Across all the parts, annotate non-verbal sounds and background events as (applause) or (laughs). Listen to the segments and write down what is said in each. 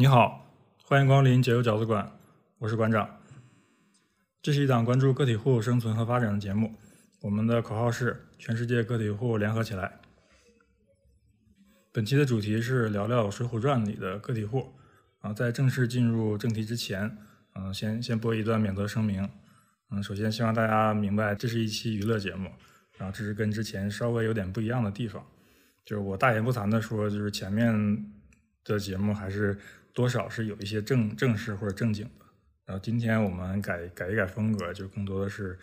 你好，欢迎光临解忧饺子馆，我是馆长。这是一档关注个体户生存和发展的节目，我们的口号是“全世界个体户联合起来”。本期的主题是聊聊《水浒传》里的个体户。啊，在正式进入正题之前，嗯，先先播一段免责声明。嗯，首先希望大家明白，这是一期娱乐节目，然后这是跟之前稍微有点不一样的地方。就是我大言不惭的说，就是前面的节目还是多少是有一些正正式或者正经的。然后今天我们改改一改风格，就更多的是，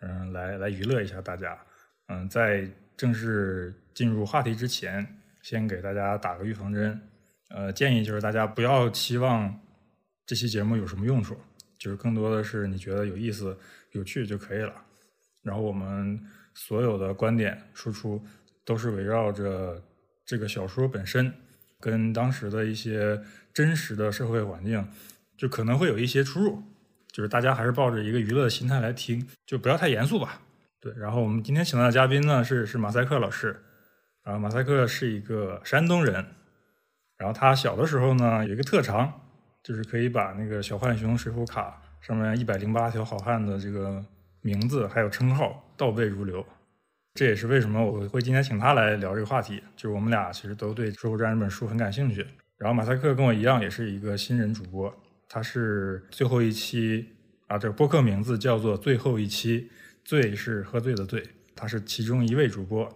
嗯，来来娱乐一下大家。嗯，在正式进入话题之前，先给大家打个预防针。呃，建议就是大家不要期望这期节目有什么用处，就是更多的是你觉得有意思、有趣就可以了。然后我们所有的观点输出都是围绕着这个小说本身，跟当时的一些真实的社会环境，就可能会有一些出入。就是大家还是抱着一个娱乐的心态来听，就不要太严肃吧。对，然后我们今天请到的嘉宾呢是是马赛克老师，然后马赛克是一个山东人。然后他小的时候呢，有一个特长，就是可以把那个小浣熊水浒卡上面一百零八条好汉的这个名字还有称号倒背如流。这也是为什么我会今天请他来聊这个话题，就是我们俩其实都对《水浒传》这本书很感兴趣。然后马赛克跟我一样，也是一个新人主播，他是最后一期啊，这个播客名字叫做最后一期，醉是喝醉的醉，他是其中一位主播。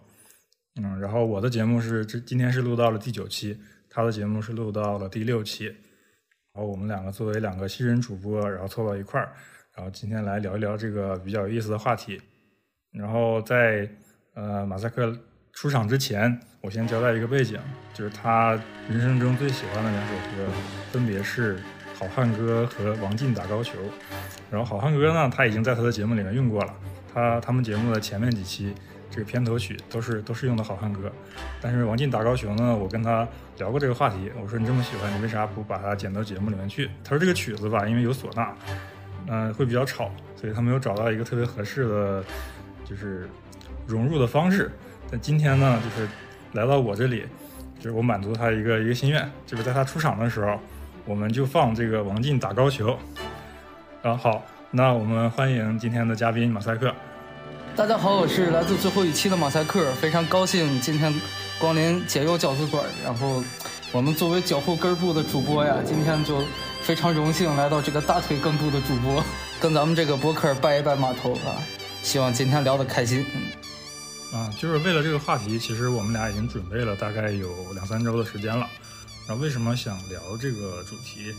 嗯，然后我的节目是这今天是录到了第九期。他的节目是录到了第六期，然后我们两个作为两个新人主播，然后凑到一块儿，然后今天来聊一聊这个比较有意思的话题。然后在呃马赛克出场之前，我先交代一个背景，就是他人生中最喜欢的两首歌，分别是《好汉歌》和《王进打高球》。然后《好汉歌》呢，他已经在他的节目里面用过了，他他们节目的前面几期。这个片头曲都是都是用的好汉歌，但是王进打高球呢，我跟他聊过这个话题，我说你这么喜欢，你为啥不把它剪到节目里面去？他说这个曲子吧，因为有唢呐，嗯，会比较吵，所以他没有找到一个特别合适的，就是融入的方式。但今天呢，就是来到我这里，就是我满足他一个一个心愿，就是在他出场的时候，我们就放这个王进打高球。啊，好，那我们欢迎今天的嘉宾马赛克。大家好，我是来自最后一期的马赛克，非常高兴今天光临解忧饺子馆。然后我们作为脚后跟部的主播呀，今天就非常荣幸来到这个大腿根部的主播，跟咱们这个博客拜一拜码头啊。希望今天聊得开心。啊，就是为了这个话题，其实我们俩已经准备了大概有两三周的时间了。然后为什么想聊这个主题？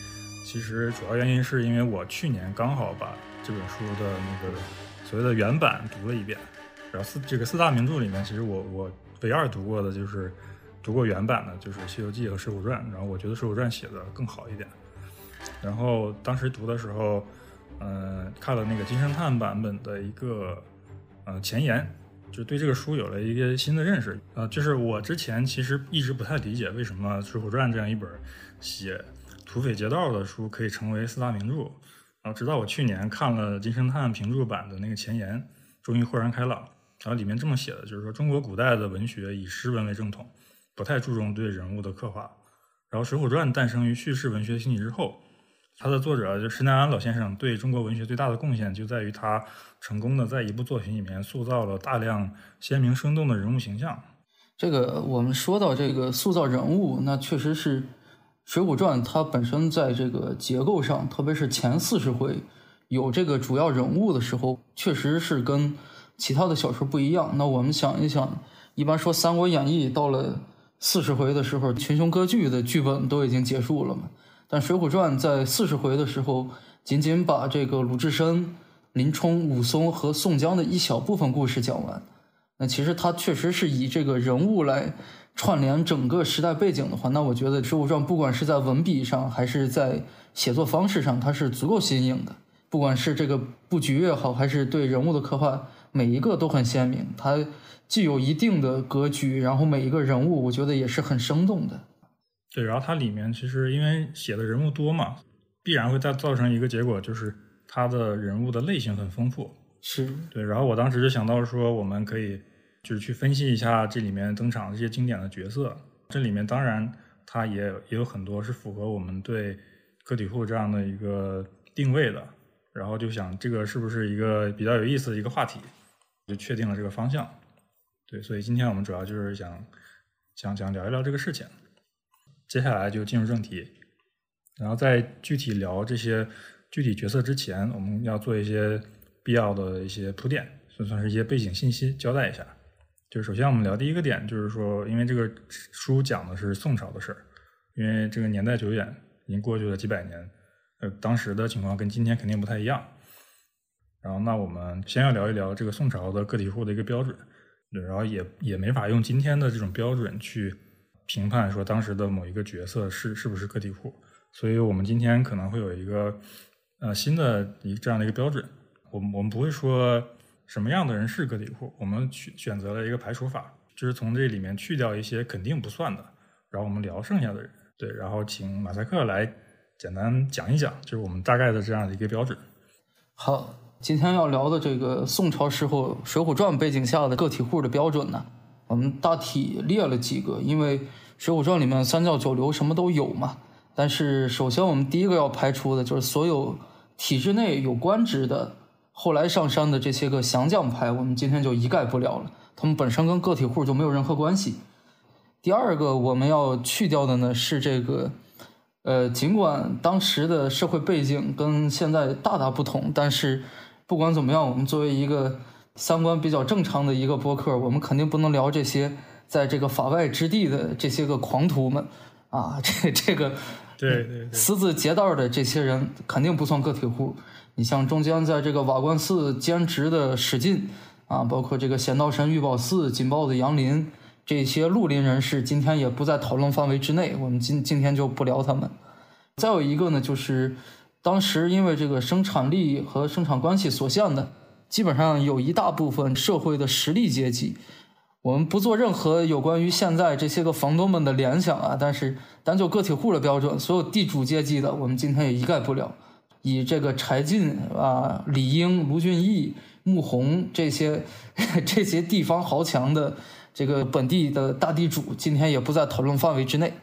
其实主要原因是因为我去年刚好把这本书的那个。所谓的原版读了一遍，然后四这个四大名著里面，其实我我唯二读过的就是读过原版的，就是《西游记》和《水浒传》，然后我觉得《水浒传》写的更好一点。然后当时读的时候，嗯，看了那个金圣叹版本的一个呃前言，就对这个书有了一个新的认识。呃，就是我之前其实一直不太理解为什么《水浒传》这样一本写土匪劫道的书可以成为四大名著。然后直到我去年看了金圣叹评注版的那个前言，终于豁然开朗。然后里面这么写的，就是说中国古代的文学以诗文为正统，不太注重对人物的刻画。然后《水浒传》诞生于叙事文学兴起之后，它的作者就施耐庵老先生对中国文学最大的贡献就在于他成功的在一部作品里面塑造了大量鲜明生动的人物形象。这个我们说到这个塑造人物，那确实是。《水浒传》它本身在这个结构上，特别是前四十回有这个主要人物的时候，确实是跟其他的小说不一样。那我们想一想，一般说《三国演义》到了四十回的时候，群雄割据的剧本都已经结束了嘛。但《水浒传》在四十回的时候，仅仅把这个鲁智深、林冲、武松和宋江的一小部分故事讲完。那其实它确实是以这个人物来。串联整个时代背景的话，那我觉得《水浒传》不管是在文笔上，还是在写作方式上，它是足够新颖的。不管是这个布局也好，还是对人物的刻画，每一个都很鲜明。它既有一定的格局，然后每一个人物，我觉得也是很生动的。对，然后它里面其实因为写的人物多嘛，必然会再造成一个结果，就是它的人物的类型很丰富。是对，然后我当时就想到说，我们可以。就是去分析一下这里面登场的这些经典的角色，这里面当然它也也有很多是符合我们对个体户这样的一个定位的。然后就想这个是不是一个比较有意思的一个话题，就确定了这个方向。对，所以今天我们主要就是想想想聊一聊这个事情。接下来就进入正题，然后在具体聊这些具体角色之前，我们要做一些必要的一些铺垫，算算是一些背景信息交代一下。就首先我们聊第一个点，就是说，因为这个书讲的是宋朝的事儿，因为这个年代久远，已经过去了几百年。呃，当时的情况跟今天肯定不太一样。然后，那我们先要聊一聊这个宋朝的个体户的一个标准，对，然后也也没法用今天的这种标准去评判说当时的某一个角色是是不是个体户。所以我们今天可能会有一个呃新的一这样的一个标准。我们我们不会说什么样的人是个体户，我们选选择了一个排除法，就是从这里面去掉一些肯定不算的，然后我们聊剩下的人。对，然后请马赛克来。简单讲一讲，就是我们大概的这样的一个标准。好，今天要聊的这个宋朝时候《水浒传》背景下的个体户的标准呢，我们大体列了几个，因为《水浒传》里面三教九流什么都有嘛。但是首先我们第一个要排除的就是所有体制内有官职的，后来上山的这些个降将派，我们今天就一概不聊了，他们本身跟个体户就没有任何关系。第二个我们要去掉的呢是这个。呃，尽管当时的社会背景跟现在大大不同，但是不管怎么样，我们作为一个三观比较正常的一个播客，我们肯定不能聊这些在这个法外之地的这些个狂徒们啊，(laughs) 这这个对对私自劫道的这些人肯定不算个体户。你像中间在这个瓦罐寺兼职的史进啊，包括这个仙道神玉宝寺紧豹子杨林。这些绿林人士今天也不在讨论范围之内，我们今今天就不聊他们。再有一个呢，就是当时因为这个生产力和生产关系所限的，基本上有一大部分社会的实力阶级。我们不做任何有关于现在这些个房东们的联想啊，但是单就个体户的标准，所有地主阶级的，我们今天也一概不了。以这个柴进啊、李英、卢俊义、穆弘这些 (laughs) 这些地方豪强的。这个本地的大地主今天也不在讨论范围之内，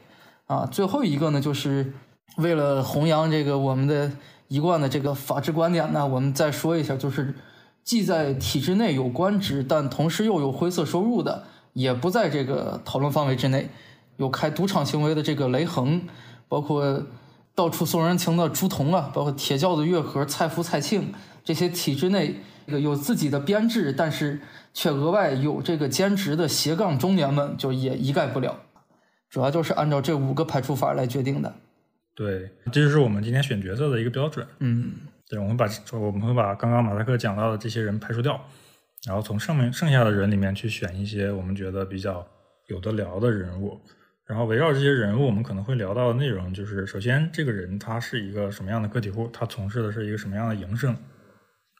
啊，最后一个呢，就是为了弘扬这个我们的一贯的这个法治观点呢，我们再说一下，就是既在体制内有官职，但同时又有灰色收入的，也不在这个讨论范围之内。有开赌场行为的这个雷横，包括到处送人情的朱仝啊，包括铁轿子月和、蔡福、蔡庆这些体制内这个有自己的编制，但是。却额外有这个兼职的斜杠中年们，就也一概不了，主要就是按照这五个排除法来决定的。对，这就是我们今天选角色的一个标准。嗯，对，我们把我们会把刚刚马赛克讲到的这些人排除掉，然后从上面剩下的人里面去选一些我们觉得比较有的聊的人物，然后围绕这些人物，我们可能会聊到的内容就是：首先，这个人他是一个什么样的个体户，他从事的是一个什么样的营生。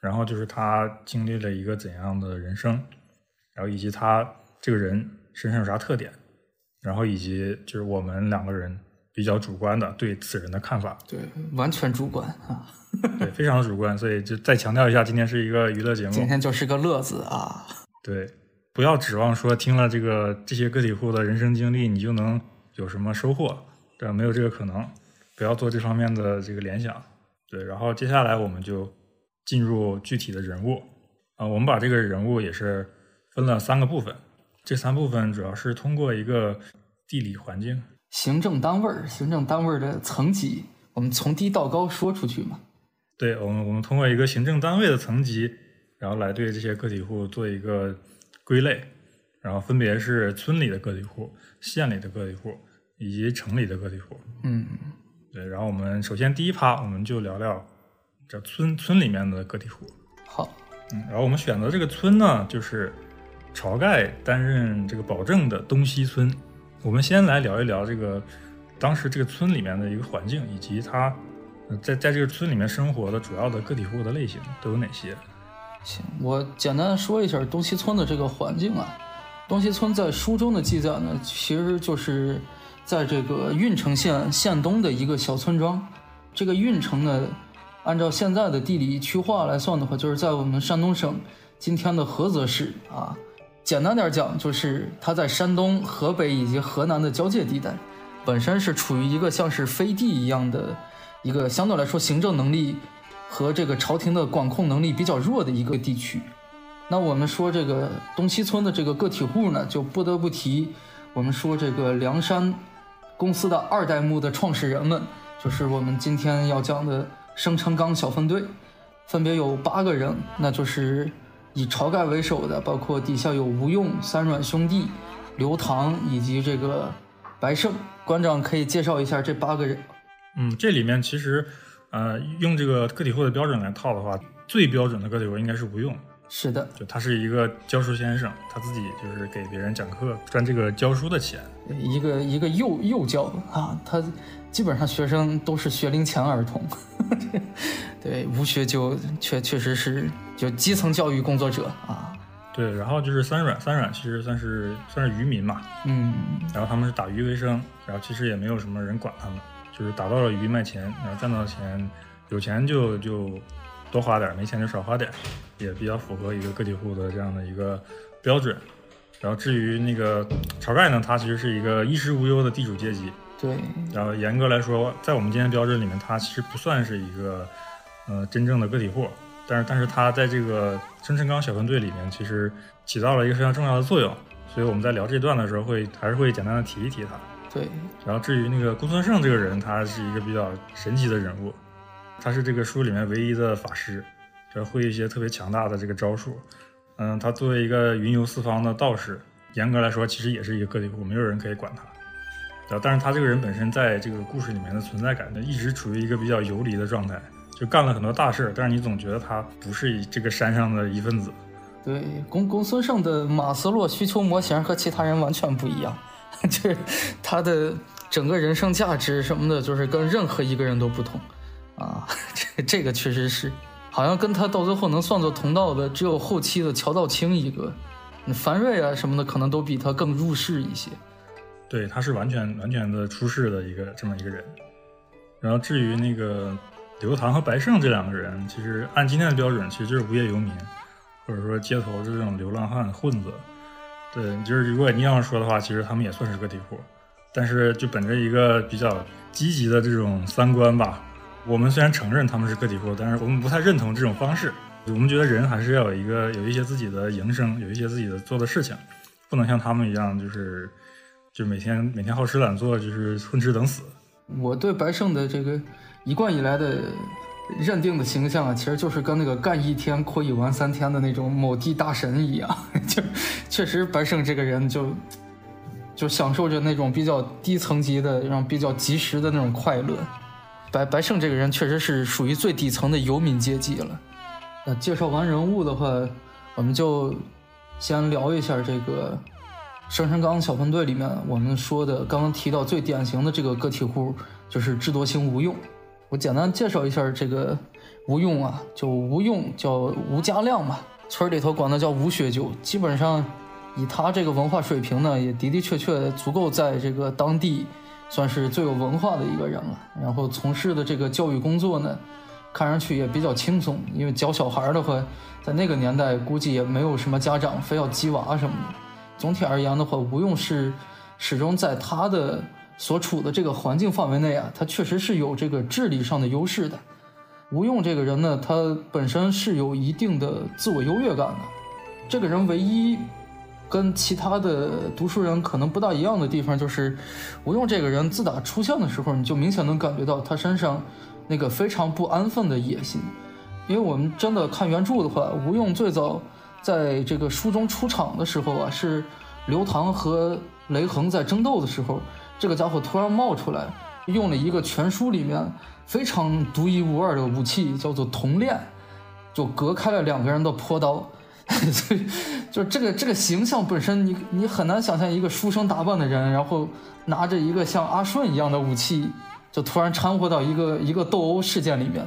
然后就是他经历了一个怎样的人生，然后以及他这个人身上有啥特点，然后以及就是我们两个人比较主观的对此人的看法。对，完全主观啊。对，(laughs) 非常的主观，所以就再强调一下，今天是一个娱乐节目。今天就是个乐子啊。对，不要指望说听了这个这些个体户的人生经历，你就能有什么收获，对吧？没有这个可能，不要做这方面的这个联想。对，然后接下来我们就。进入具体的人物啊，我们把这个人物也是分了三个部分，这三部分主要是通过一个地理环境、行政单位儿、行政单位的层级，我们从低到高说出去嘛。对，我们我们通过一个行政单位的层级，然后来对这些个体户做一个归类，然后分别是村里的个体户、县里的个体户以及城里的个体户。嗯，对，然后我们首先第一趴我们就聊聊。这村村里面的个体户，好，嗯，然后我们选择这个村呢，就是晁盖担任这个保证的东西村。我们先来聊一聊这个当时这个村里面的一个环境，以及他在在这个村里面生活的主要的个体户的类型都有哪些？行，我简单说一下东西村的这个环境啊。东西村在书中的记载呢，其实就是在这个郓城县县东的一个小村庄。这个郓城呢。按照现在的地理区划来算的话，就是在我们山东省今天的菏泽市啊。简单点讲，就是它在山东、河北以及河南的交界地带。本身是处于一个像是飞地一样的一个相对来说行政能力和这个朝廷的管控能力比较弱的一个地区。那我们说这个东西村的这个个体户呢，就不得不提我们说这个梁山公司的二代目的创始人们，就是我们今天要讲的生辰纲小分队，分别有八个人，那就是以晁盖为首的，包括底下有吴用、三阮兄弟、刘唐以及这个白胜。馆长可以介绍一下这八个人。嗯，这里面其实，呃，用这个个体户的标准来套的话，最标准的个体户应该是吴用。是的，就他是一个教书先生，他自己就是给别人讲课赚这个教书的钱。一个一个幼幼教啊，他基本上学生都是学龄前儿童。(laughs) 对，无学究确确实是就基层教育工作者啊。对，然后就是三软，三软其实算是算是渔民嘛。嗯。然后他们是打鱼为生，然后其实也没有什么人管他们，就是打到了鱼卖钱，然后赚到钱，有钱就就。多花点，没钱就少花点，也比较符合一个个体户的这样的一个标准。然后至于那个晁盖呢，他其实是一个衣食无忧的地主阶级。对。然后严格来说，在我们今天标准里面，他其实不算是一个呃真正的个体户。但是，但是他在这个生辰纲小分队里面，其实起到了一个非常重要的作用。所以我们在聊这段的时候，会还是会简单的提一提他。对。然后至于那个公孙胜这个人，他是一个比较神奇的人物。他是这个书里面唯一的法师，就会一些特别强大的这个招数。嗯，他作为一个云游四方的道士，严格来说其实也是一个个体户，没有人可以管他。然后，但是他这个人本身在这个故事里面的存在感，一直处于一个比较游离的状态，就干了很多大事儿，但是你总觉得他不是这个山上的一份子。对，公公孙胜的马斯洛需求模型和其他人完全不一样，(laughs) 就是他的整个人生价值什么的，就是跟任何一个人都不同。啊，(laughs) 这这个确实是，好像跟他到最后能算作同道的，只有后期的乔道清一个，樊瑞啊什么的，可能都比他更入世一些。对，他是完全完全的出世的一个这么一个人。然后至于那个刘唐和白胜这两个人，其实按今天的标准，其实就是无业游民，或者说街头这种流浪汉混子。对，就是如果你要说的话，其实他们也算是个体户，但是就本着一个比较积极的这种三观吧。我们虽然承认他们是个体户，但是我们不太认同这种方式。我们觉得人还是要有一个有一些自己的营生，有一些自己的做的事情，不能像他们一样，就是就每天每天好吃懒做，就是混吃等死。我对白胜的这个一贯以来的认定的形象啊，其实就是跟那个干一天可以玩三天的那种某地大神一样。(laughs) 就确实白胜这个人就就享受着那种比较低层级的、让比较及时的那种快乐。白白胜这个人确实是属于最底层的游民阶级了。那介绍完人物的话，我们就先聊一下这个生辰纲小分队里面我们说的刚刚提到最典型的这个个体户，就是智多星吴用。我简单介绍一下这个吴用啊，就吴用叫吴家亮嘛，村里头管他叫吴学究。基本上以他这个文化水平呢，也的的确确足够在这个当地。算是最有文化的一个人了，然后从事的这个教育工作呢，看上去也比较轻松，因为教小孩的话，在那个年代估计也没有什么家长非要鸡娃什么的。总体而言的话，吴用是始终在他的所处的这个环境范围内啊，他确实是有这个智力上的优势的。吴用这个人呢，他本身是有一定的自我优越感的，这个人唯一。跟其他的读书人可能不大一样的地方，就是吴用这个人自打出现的时候，你就明显能感觉到他身上那个非常不安分的野心。因为我们真的看原著的话，吴用最早在这个书中出场的时候啊，是刘唐和雷横在争斗的时候，这个家伙突然冒出来，用了一个全书里面非常独一无二的武器，叫做铜链，就隔开了两个人的坡刀。(laughs) 所以，就这个这个形象本身，你你很难想象一个书生打扮的人，然后拿着一个像阿顺一样的武器，就突然掺和到一个一个斗殴事件里面。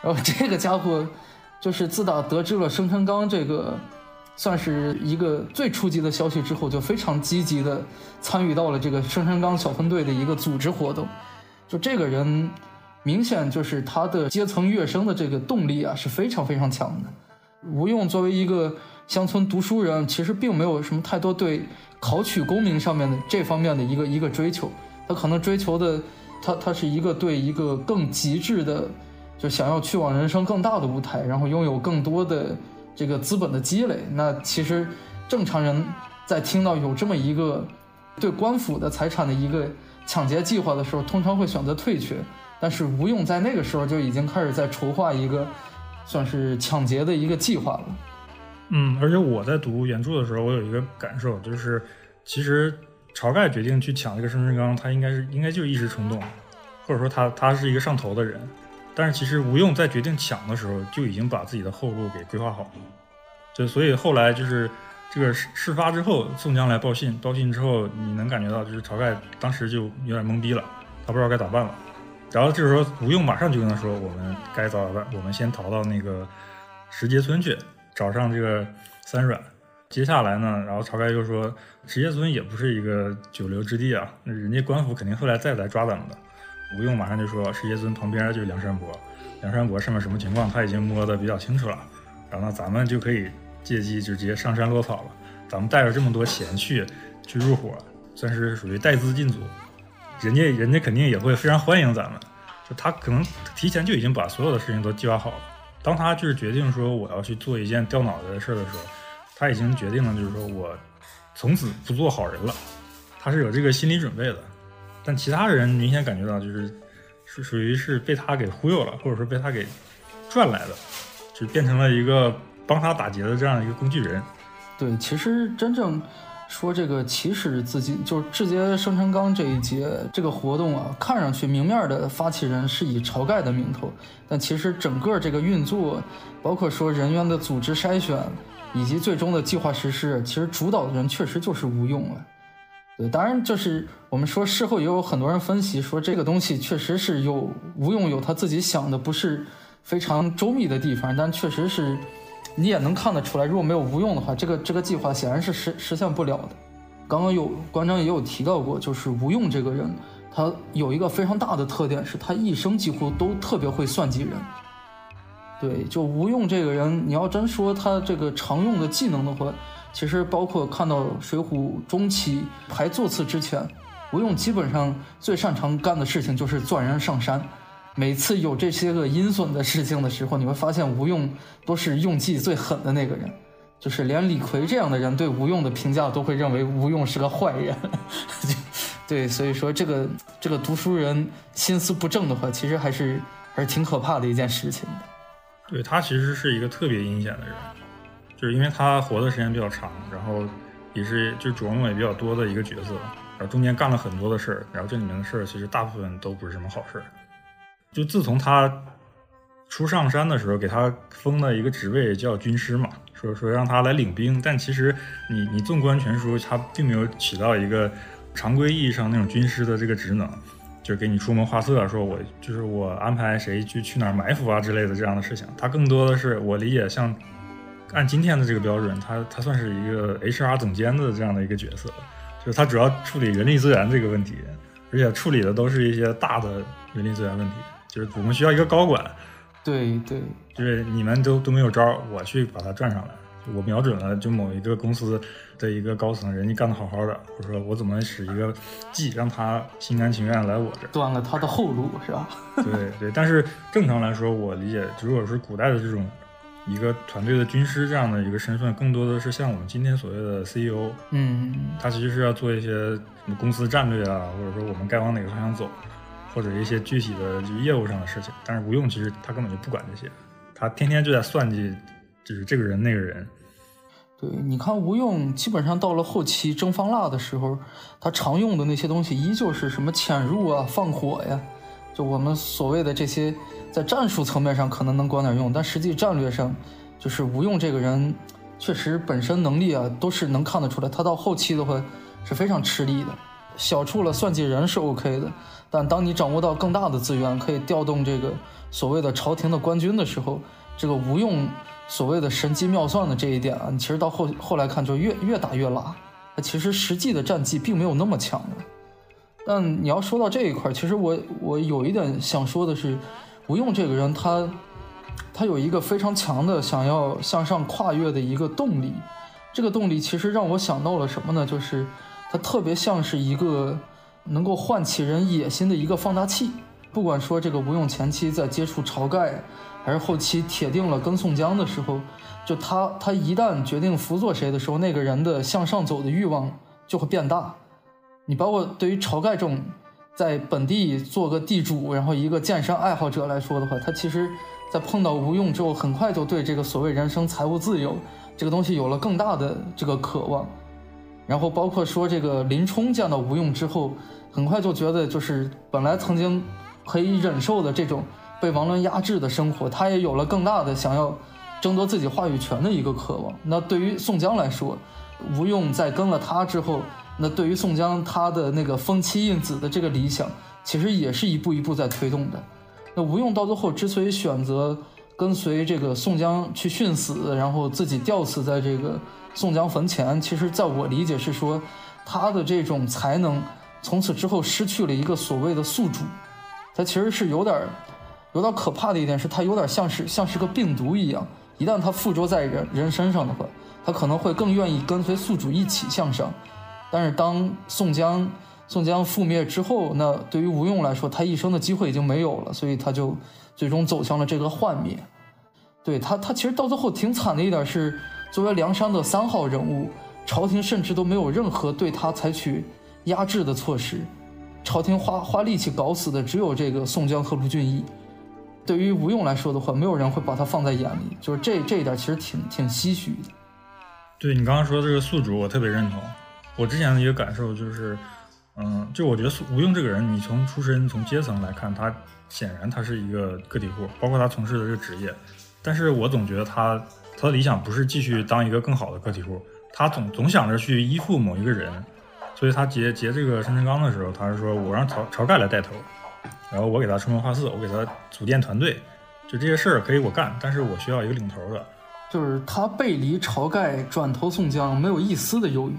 然后这个家伙，就是自打得知了生辰纲这个算是一个最初级的消息之后，就非常积极的参与到了这个生辰纲小分队的一个组织活动。就这个人，明显就是他的阶层跃升的这个动力啊，是非常非常强的。吴用作为一个乡村读书人，其实并没有什么太多对考取功名上面的这方面的一个一个追求。他可能追求的，他他是一个对一个更极致的，就想要去往人生更大的舞台，然后拥有更多的这个资本的积累。那其实正常人在听到有这么一个对官府的财产的一个抢劫计划的时候，通常会选择退却。但是吴用在那个时候就已经开始在筹划一个算是抢劫的一个计划了。嗯，而且我在读原著的时候，我有一个感受，就是其实晁盖决定去抢这个生辰纲，他应该是应该就是一时冲动，或者说他他是一个上头的人。但是其实吴用在决定抢的时候，就已经把自己的后路给规划好了。就所以后来就是这个事事发之后，宋江来报信，报信之后，你能感觉到就是晁盖当时就有点懵逼了，他不知道该咋办了。然后这时候吴用马上就跟他说：“我们该咋办？我们先逃到那个石碣村去。”找上这个三阮，接下来呢，然后晁盖又说，石碣村也不是一个久留之地啊，那人家官府肯定后来再来抓咱们的。吴用马上就说，石碣村旁边就是梁山伯，梁山伯上面什么情况他已经摸得比较清楚了，然后呢，咱们就可以借机就直接上山落草了。咱们带着这么多钱去去入伙，算是属于带资进组，人家人家肯定也会非常欢迎咱们，就他可能提前就已经把所有的事情都计划好了。当他就是决定说我要去做一件掉脑袋的事的时候，他已经决定了，就是说我从此不做好人了。他是有这个心理准备的。但其他人明显感觉到，就是是属于是被他给忽悠了，或者说被他给赚来的，就变成了一个帮他打劫的这样一个工具人。对，其实真正。说这个起始资金就是志节生辰纲这一节这个活动啊，看上去明面的发起人是以晁盖的名头，但其实整个这个运作，包括说人员的组织筛选，以及最终的计划实施，其实主导的人确实就是吴用了。对，当然就是我们说事后也有很多人分析说这个东西确实是有吴用有他自己想的不是非常周密的地方，但确实是。你也能看得出来，如果没有吴用的话，这个这个计划显然是实实现不了的。刚刚有馆长也有提到过，就是吴用这个人，他有一个非常大的特点，是他一生几乎都特别会算计人。对，就吴用这个人，你要真说他这个常用的技能的话，其实包括看到《水浒》中期排座次之前，吴用基本上最擅长干的事情就是钻人上山。每次有这些个阴损的事情的时候，你会发现吴用都是用计最狠的那个人，就是连李逵这样的人对吴用的评价都会认为吴用是个坏人。(laughs) 对，所以说这个这个读书人心思不正的话，其实还是还是挺可怕的一件事情的。对他其实是一个特别阴险的人，就是因为他活的时间比较长，然后也是就琢磨也比较多的一个角色，然后中间干了很多的事儿，然后这里面的事儿其实大部分都不是什么好事儿。就自从他初上山的时候，给他封了一个职位叫军师嘛，说说让他来领兵。但其实你你纵观全书，他并没有起到一个常规意义上那种军师的这个职能，就给你出谋划策，说我就是我安排谁去去哪儿埋伏啊之类的这样的事情。他更多的是我理解，像按今天的这个标准，他他算是一个 HR 总监的这样的一个角色，就是他主要处理人力资源这个问题，而且处理的都是一些大的人力资源问题。就是我们需要一个高管，对对，就是你们都都没有招，我去把他转上来。我瞄准了就某一个公司的一个高层，人家干得好好的，我说我怎么使一个计让他心甘情愿来我这，断了他的后路是吧？(laughs) 对对，但是正常来说，我理解，如果是古代的这种一个团队的军师这样的一个身份，更多的是像我们今天所谓的 CEO，嗯，他其实是要做一些什么公司战略啊，或者说我们该往哪个方向走。或者一些具体的就业务上的事情，但是吴用其实他根本就不管这些，他天天就在算计，就是这个人那个人。对，你看吴用基本上到了后期蒸方腊的时候，他常用的那些东西依旧是什么潜入啊、放火呀，就我们所谓的这些，在战术层面上可能能管点用，但实际战略上，就是吴用这个人确实本身能力啊都是能看得出来，他到后期的话是非常吃力的。小处了算计人是 OK 的，但当你掌握到更大的资源，可以调动这个所谓的朝廷的官军的时候，这个吴用所谓的神机妙算的这一点啊，你其实到后后来看就越越打越拉，其实实际的战绩并没有那么强的。但你要说到这一块，其实我我有一点想说的是，吴用这个人他他有一个非常强的想要向上跨越的一个动力，这个动力其实让我想到了什么呢？就是。他特别像是一个能够唤起人野心的一个放大器。不管说这个吴用前期在接触晁盖，还是后期铁定了跟宋江的时候，就他他一旦决定辅佐谁的时候，那个人的向上走的欲望就会变大。你包括对于晁盖这种在本地做个地主，然后一个健身爱好者来说的话，他其实，在碰到吴用之后，很快就对这个所谓人生财务自由这个东西有了更大的这个渴望。然后包括说这个林冲见到吴用之后，很快就觉得就是本来曾经可以忍受的这种被王伦压制的生活，他也有了更大的想要争夺自己话语权的一个渴望。那对于宋江来说，吴用在跟了他之后，那对于宋江他的那个封妻印子的这个理想，其实也是一步一步在推动的。那吴用到最后之所以选择跟随这个宋江去殉死，然后自己吊死在这个。宋江坟前，其实在我理解是说，他的这种才能从此之后失去了一个所谓的宿主，他其实是有点有点可怕的一点是，他有点像是像是个病毒一样，一旦他附着在人人身上的话，他可能会更愿意跟随宿主一起向上。但是当宋江宋江覆灭之后，那对于吴用来说，他一生的机会已经没有了，所以他就最终走向了这个幻灭。对他，他其实到最后挺惨的一点是。作为梁山的三号人物，朝廷甚至都没有任何对他采取压制的措施。朝廷花花力气搞死的只有这个宋江和卢俊义。对于吴用来说的话，没有人会把他放在眼里。就是这这一点其实挺挺唏嘘的。对你刚刚说的这个宿主，我特别认同。我之前的一个感受就是，嗯，就我觉得吴用这个人，你从出身、从阶层来看，他显然他是一个个体户，包括他从事的这个职业。但是我总觉得他。他的理想不是继续当一个更好的个体户，他总总想着去依附某一个人，所以他结结这个生辰纲的时候，他是说我让晁晁盖来带头，然后我给他出门画寺，我给他组建团队，就这些事儿可以我干，但是我需要一个领头的。就是他背离晁盖，转投宋江，没有一丝的犹豫。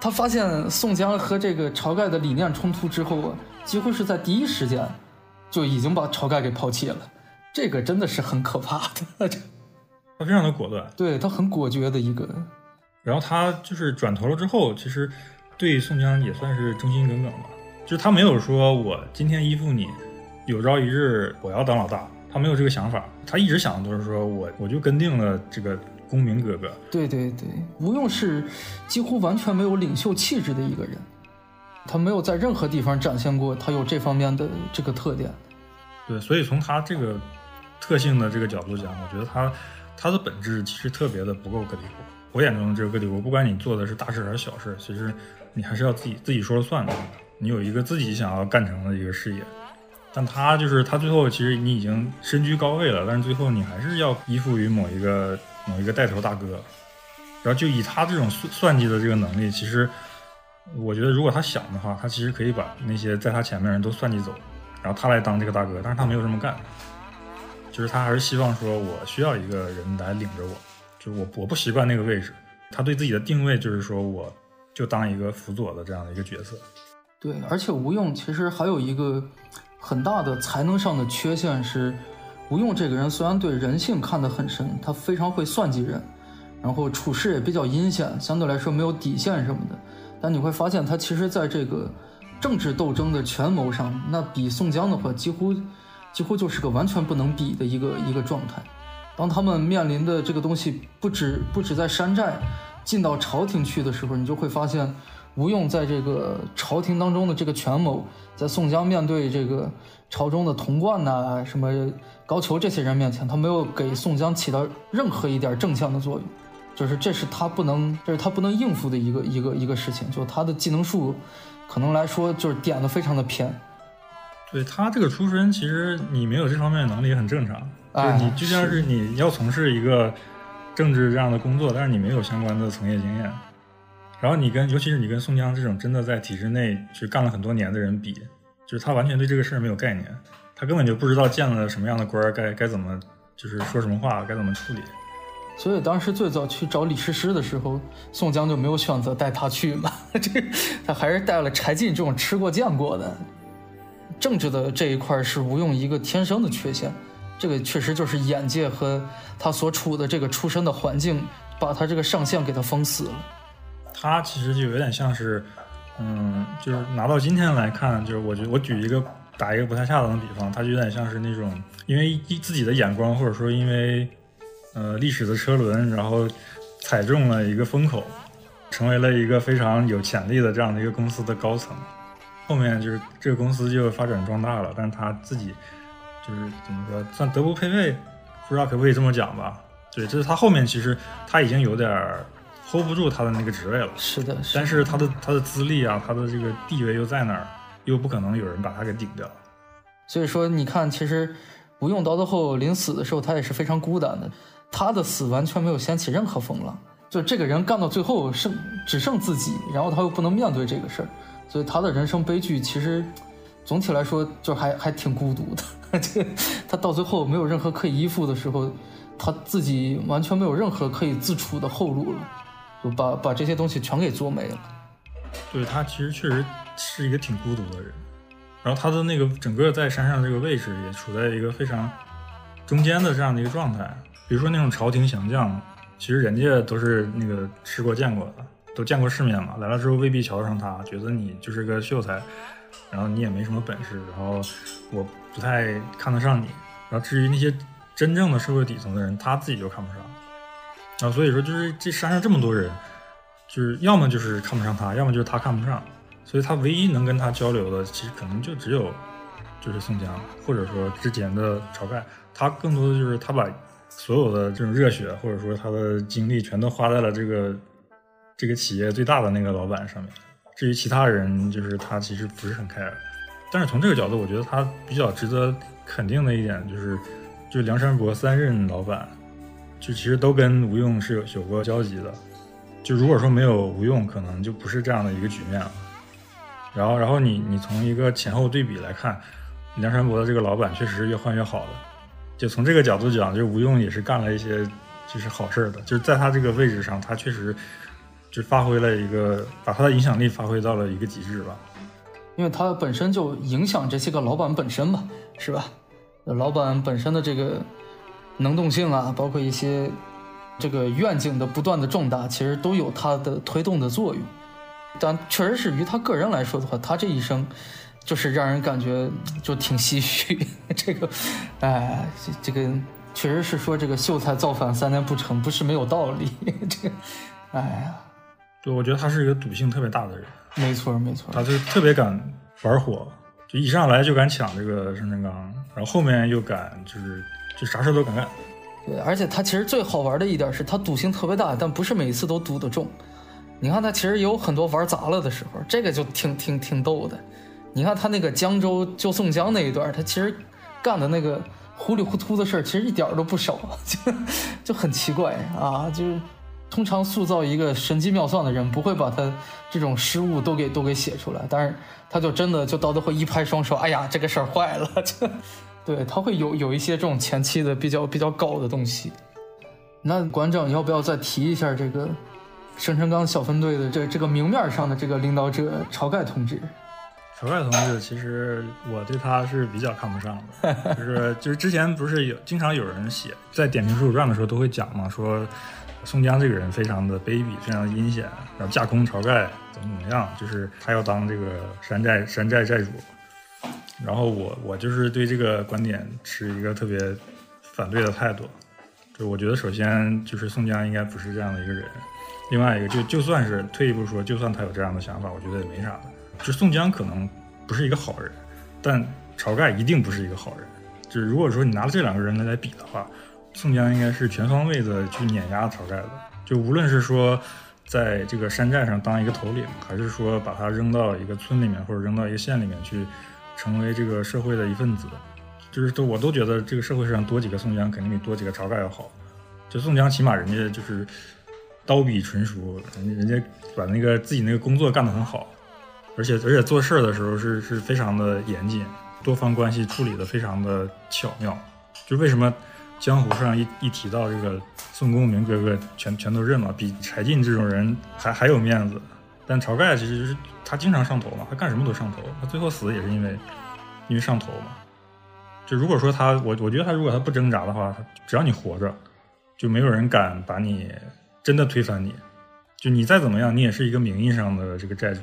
他发现宋江和这个晁盖的理念冲突之后啊，几乎是在第一时间就已经把晁盖给抛弃了，这个真的是很可怕的。(laughs) 他非常的果断，对他很果决的一个。然后他就是转头了之后，其实对宋江也算是忠心耿耿吧。就是他没有说我今天依附你，有朝一日我要当老大，他没有这个想法。他一直想的都是说我我就跟定了这个公明哥哥。对对对，吴用是几乎完全没有领袖气质的一个人，他没有在任何地方展现过他有这方面的这个特点。对，所以从他这个特性的这个角度讲，我觉得他。他的本质其实特别的不够个体户。我眼中的这个个体户，不管你做的是大事还是小事，其实你还是要自己自己说了算的。你有一个自己想要干成的一个事业，但他就是他最后其实你已经身居高位了，但是最后你还是要依附于某一个某一个带头大哥。然后就以他这种算算计的这个能力，其实我觉得如果他想的话，他其实可以把那些在他前面人都算计走，然后他来当这个大哥，但是他没有这么干。就是他还是希望说，我需要一个人来领着我，就我我不习惯那个位置。他对自己的定位就是说，我就当一个辅佐的这样的一个角色。对，而且吴用其实还有一个很大的才能上的缺陷是，吴用这个人虽然对人性看得很深，他非常会算计人，然后处事也比较阴险，相对来说没有底线什么的。但你会发现，他其实在这个政治斗争的权谋上，那比宋江的话几乎。几乎就是个完全不能比的一个一个状态。当他们面临的这个东西不止不止在山寨，进到朝廷去的时候，你就会发现，吴用在这个朝廷当中的这个权谋，在宋江面对这个朝中的童贯呐、什么高俅这些人面前，他没有给宋江起到任何一点正向的作用，就是这是他不能，这是他不能应付的一个一个一个事情。就他的技能树，可能来说就是点的非常的偏。对他这个出身，其实你没有这方面的能力也很正常。就是你就像是你要从事一个政治这样的工作，但是你没有相关的从业经验。然后你跟尤其是你跟宋江这种真的在体制内去干了很多年的人比，就是他完全对这个事儿没有概念，他根本就不知道见了什么样的官该该怎么就是说什么话，该怎么处理。所以当时最早去找李师师的时候，宋江就没有选择带他去嘛，(laughs) 这他还是带了柴进这种吃过见过的。政治的这一块是吴用一个天生的缺陷，这个确实就是眼界和他所处的这个出身的环境，把他这个上限给他封死了。他其实就有点像是嗯，就是拿到今天来看，就是我觉我举一个打一个不太恰当的比方，它就有点像是那种因为一自己的眼光，或者说因为呃历史的车轮，然后踩中了一个风口，成为了一个非常有潜力的这样的一个公司的高层。后面就是这个公司就发展壮大了，但他自己就是怎么说，算德不配位，不知道可不可以这么讲吧？对，这是他后面其实他已经有点 hold 不住他的那个职位了。是的，但是他的他的资历啊，他的这个地位又在那儿，又不可能有人把他给顶掉。所以说，你看，其实吴用到最后临死的时候，他也是非常孤单的。他的死完全没有掀起任何风浪，就这个人干到最后剩只剩自己，然后他又不能面对这个事儿。所以他的人生悲剧其实总体来说就还 (laughs) 还挺孤独的。这他到最后没有任何可以依附的时候，他自己完全没有任何可以自处的后路了，就把把这些东西全给做没了。对他其实确实是一个挺孤独的人，然后他的那个整个在山上这个位置也处在一个非常中间的这样的一个状态。比如说那种朝廷降将，其实人家都是那个吃过见过的。都见过世面嘛，来了之后未必瞧得上他，觉得你就是个秀才，然后你也没什么本事，然后我不太看得上你。然后至于那些真正的社会底层的人，他自己就看不上。然后所以说，就是这山上这么多人，就是要么就是看不上他，要么就是他看不上。所以他唯一能跟他交流的，其实可能就只有就是宋江，或者说之前的晁盖。他更多的就是他把所有的这种热血，或者说他的精力，全都花在了这个。这个企业最大的那个老板上面，至于其他人，就是他其实不是很 care。但是从这个角度，我觉得他比较值得肯定的一点就是，就梁山伯三任老板，就其实都跟吴用是有有过交集的。就如果说没有吴用，可能就不是这样的一个局面了。然后，然后你你从一个前后对比来看，梁山伯的这个老板确实是越换越好的。就从这个角度讲，就吴用也是干了一些就是好事的。就是在他这个位置上，他确实。就发挥了一个，把他的影响力发挥到了一个极致吧，因为他本身就影响这些个老板本身嘛，是吧？老板本身的这个能动性啊，包括一些这个愿景的不断的壮大，其实都有它的推动的作用。但确实是于他个人来说的话，他这一生就是让人感觉就挺唏嘘。(laughs) 这个，哎，这个确实是说这个秀才造反三年不成，不是没有道理。(laughs) 这个，哎呀。对，我觉得他是一个赌性特别大的人。没错，没错，他就特别敢玩火，就一上来就敢抢这个生辰纲，然后后面又敢就是就啥事都敢干。对，而且他其实最好玩的一点是他赌性特别大，但不是每次都赌得中。你看他其实有很多玩砸了的时候，这个就挺挺挺逗的。你看他那个江州救宋江那一段，他其实干的那个糊里糊涂的事儿，其实一点都不少，(laughs) 就就很奇怪啊，就是。通常塑造一个神机妙算的人，不会把他这种失误都给都给写出来，但是他就真的就到最后一拍双手，哎呀，这个事儿坏了，(laughs) 就，对他会有有一些这种前期的比较比较高的东西。那馆长要不要再提一下这个生辰纲小分队的这这个明面上的这个领导者晁盖同志？晁盖同志，其实我对他是比较看不上的，就是就是之前不是有经常有人写在点评《水浒传》的时候都会讲嘛，说。宋江这个人非常的卑鄙，非常阴险，然后架空晁盖怎么怎么样，就是他要当这个山寨山寨寨主。然后我我就是对这个观点持一个特别反对的态度。就我觉得首先就是宋江应该不是这样的一个人，另外一个就就算是退一步说，就算他有这样的想法，我觉得也没啥的。就宋江可能不是一个好人，但晁盖一定不是一个好人。就是如果说你拿这两个人来比的话。宋江应该是全方位的去碾压晁盖的，就无论是说在这个山寨上当一个头领，还是说把他扔到一个村里面或者扔到一个县里面去，成为这个社会的一份子，就是都我都觉得这个社会上多几个宋江肯定比多几个晁盖要好。就宋江起码人家就是刀笔纯熟，人人家把那个自己那个工作干得很好，而且而且做事儿的时候是是非常的严谨，多方关系处理的非常的巧妙。就为什么？江湖上一一提到这个宋公明哥哥，全全都认了，比柴进这种人还还有面子。但晁盖其实就是他经常上头嘛，他干什么都上头，他最后死也是因为因为上头嘛。就如果说他，我我觉得他如果他不挣扎的话，只要你活着，就没有人敢把你真的推翻你。就你再怎么样，你也是一个名义上的这个债主。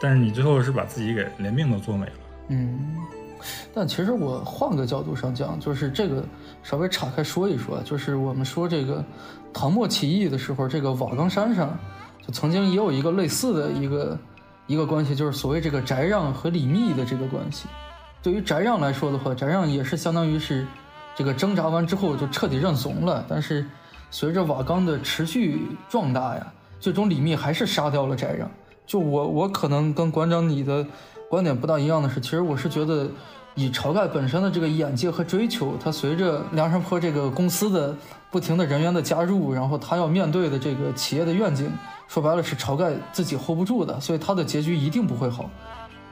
但是你最后是把自己给连命都做没了。嗯，但其实我换个角度上讲，就是这个稍微岔开说一说，就是我们说这个唐末起义的时候，这个瓦岗山上就曾经也有一个类似的一个一个关系，就是所谓这个翟让和李密的这个关系。对于翟让来说的话，翟让也是相当于是这个挣扎完之后就彻底认怂了，但是随着瓦岗的持续壮大呀，最终李密还是杀掉了翟让。就我我可能跟馆长你的观点不大一样的是，其实我是觉得以晁盖本身的这个眼界和追求，他随着梁山泊这个公司的不停的人员的加入，然后他要面对的这个企业的愿景，说白了是晁盖自己 hold 不住的，所以他的结局一定不会好。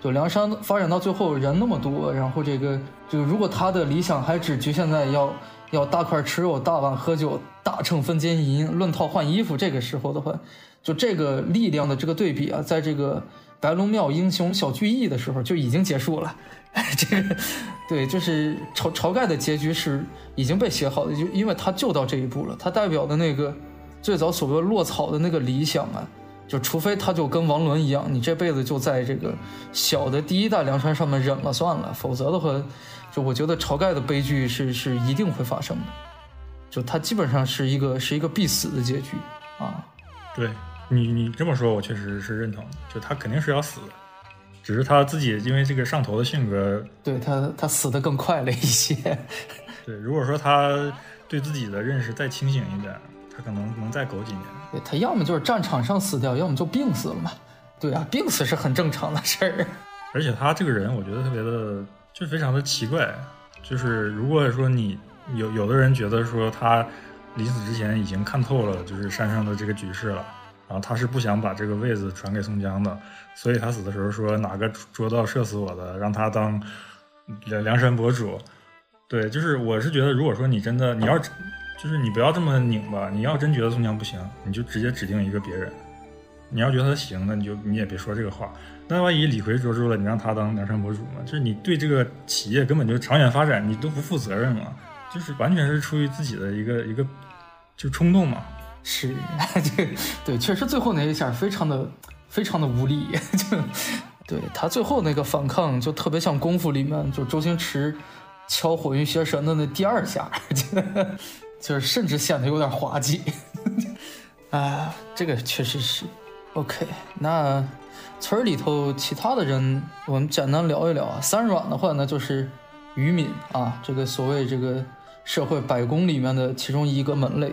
就梁山发展到最后人那么多，然后这个就如果他的理想还只局限在要要大块吃肉、大碗喝酒、大秤分金银、论套换衣服这个时候的话，就这个力量的这个对比啊，在这个白龙庙英雄小聚义的时候就已经结束了。(laughs) 这个对，就是晁晁盖的结局是已经被写好的，就因为他就到这一步了，他代表的那个最早所谓落草的那个理想啊。就除非他就跟王伦一样，你这辈子就在这个小的第一代梁山上面忍了算了，否则的话，就我觉得晁盖的悲剧是是一定会发生的，就他基本上是一个是一个必死的结局啊。对你你这么说，我确实是认同，就他肯定是要死的，只是他自己因为这个上头的性格，对他他死的更快了一些。(laughs) 对，如果说他对自己的认识再清醒一点。可能能再苟几年。对他要么就是战场上死掉，要么就病死了嘛。对啊，病死是很正常的事儿。(laughs) 而且他这个人，我觉得特别的，就非常的奇怪。就是如果说你有有的人觉得说他临死之前已经看透了，就是山上的这个局势了，然后他是不想把这个位子传给宋江的，所以他死的时候说哪个捉到射死我的，让他当梁梁山伯主。对，就是我是觉得，如果说你真的你要。就是你不要这么拧吧，你要真觉得宋江不行，你就直接指定一个别人；你要觉得他行，那你就你也别说这个话。那万一李逵捉住了，你让他当梁山伯主嘛？就是你对这个企业根本就长远发展你都不负责任嘛？就是完全是出于自己的一个一个就冲动嘛？是，(laughs) 这对，确实最后那一下非常的非常的无力，(laughs) 就对他最后那个反抗就特别像功夫里面就周星驰敲火云邪神的那第二下。(laughs) 就就是甚至显得有点滑稽，啊，(laughs) 这个确实是。OK，那村里头其他的人，我们简单聊一聊啊。三阮的话，呢就是渔民啊，这个所谓这个社会百工里面的其中一个门类。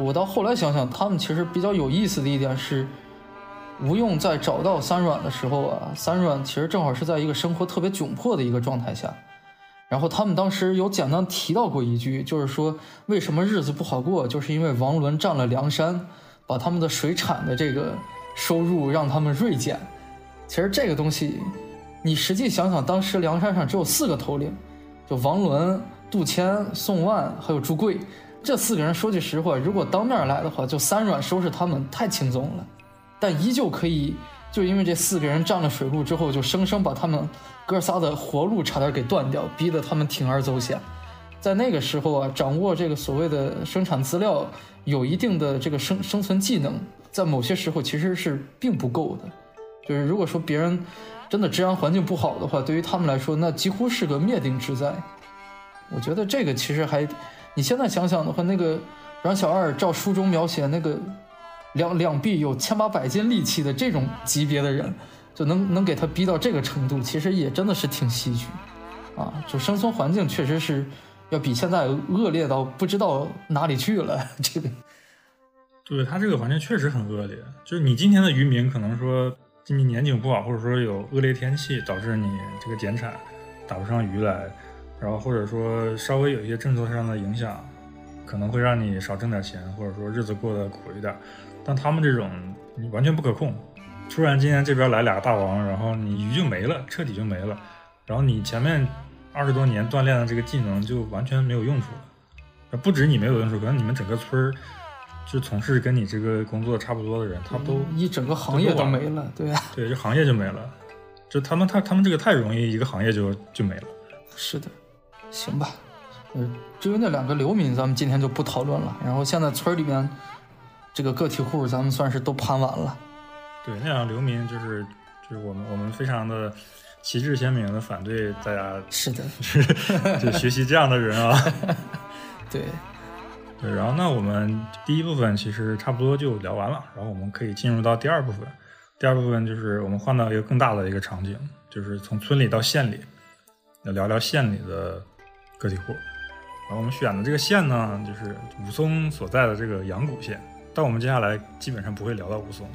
我到后来想想，他们其实比较有意思的一点是，吴用在找到三阮的时候啊，三阮其实正好是在一个生活特别窘迫的一个状态下。然后他们当时有简单提到过一句，就是说为什么日子不好过，就是因为王伦占了梁山，把他们的水产的这个收入让他们锐减。其实这个东西，你实际想想，当时梁山上只有四个头领，就王伦、杜迁、宋万还有朱贵，这四个人说句实话，如果当面来的话，就三软收拾他们太轻松了，但依旧可以。就因为这四个人占了水路之后，就生生把他们哥仨的活路差点给断掉，逼得他们铤而走险。在那个时候啊，掌握这个所谓的生产资料，有一定的这个生生存技能，在某些时候其实是并不够的。就是如果说别人真的治安环境不好的话，对于他们来说，那几乎是个灭顶之灾。我觉得这个其实还，你现在想想的话，那个阮小二照书中描写那个。两两臂有千把百斤力气的这种级别的人，就能能给他逼到这个程度，其实也真的是挺唏嘘，啊，就生存环境确实是要比现在恶劣到不知道哪里去了。这个，对他这个环境确实很恶劣。就是你今天的渔民可能说今年年景不好，或者说有恶劣天气导致你这个减产打不上鱼来，然后或者说稍微有一些政策上的影响，可能会让你少挣点钱，或者说日子过得苦一点。但他们这种你完全不可控，突然今天这边来俩大王，然后你鱼就没了，彻底就没了，然后你前面二十多年锻炼的这个技能就完全没有用处了。不止你没有用处，可能你们整个村儿就从事跟你这个工作差不多的人，他都一整个行业都没了，对啊，对，这行业就没了，就他们他他们这个太容易，一个行业就就没了。是的，行吧，呃，至于那两个流民，咱们今天就不讨论了。然后现在村里面。这个个体户咱们算是都盘完了，对，那两个流民就是就是我们我们非常的旗帜鲜明的反对大家是的，(laughs) 就学习这样的人啊。(laughs) 对，对，然后那我们第一部分其实差不多就聊完了，然后我们可以进入到第二部分。第二部分就是我们换到一个更大的一个场景，就是从村里到县里，要聊聊县里的个体户。然后我们选的这个县呢，就是武松所在的这个阳谷县。但我们接下来基本上不会聊到武松。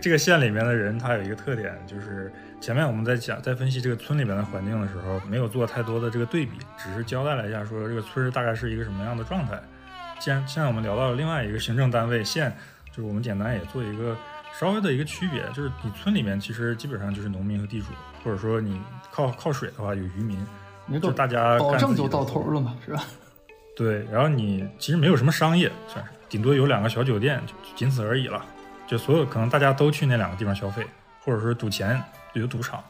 这个县里面的人，他有一个特点，就是前面我们在讲在分析这个村里面的环境的时候，没有做太多的这个对比，只是交代了一下说这个村大概是一个什么样的状态。既然现在我们聊到了另外一个行政单位县，就是我们简单也做一个稍微的一个区别，就是你村里面其实基本上就是农民和地主，或者说你靠靠水的话有渔民，就大家保证就到头了嘛，是吧？对，然后你其实没有什么商业，算是顶多有两个小酒店，就仅此而已了。就所有可能大家都去那两个地方消费，或者说赌钱有赌场，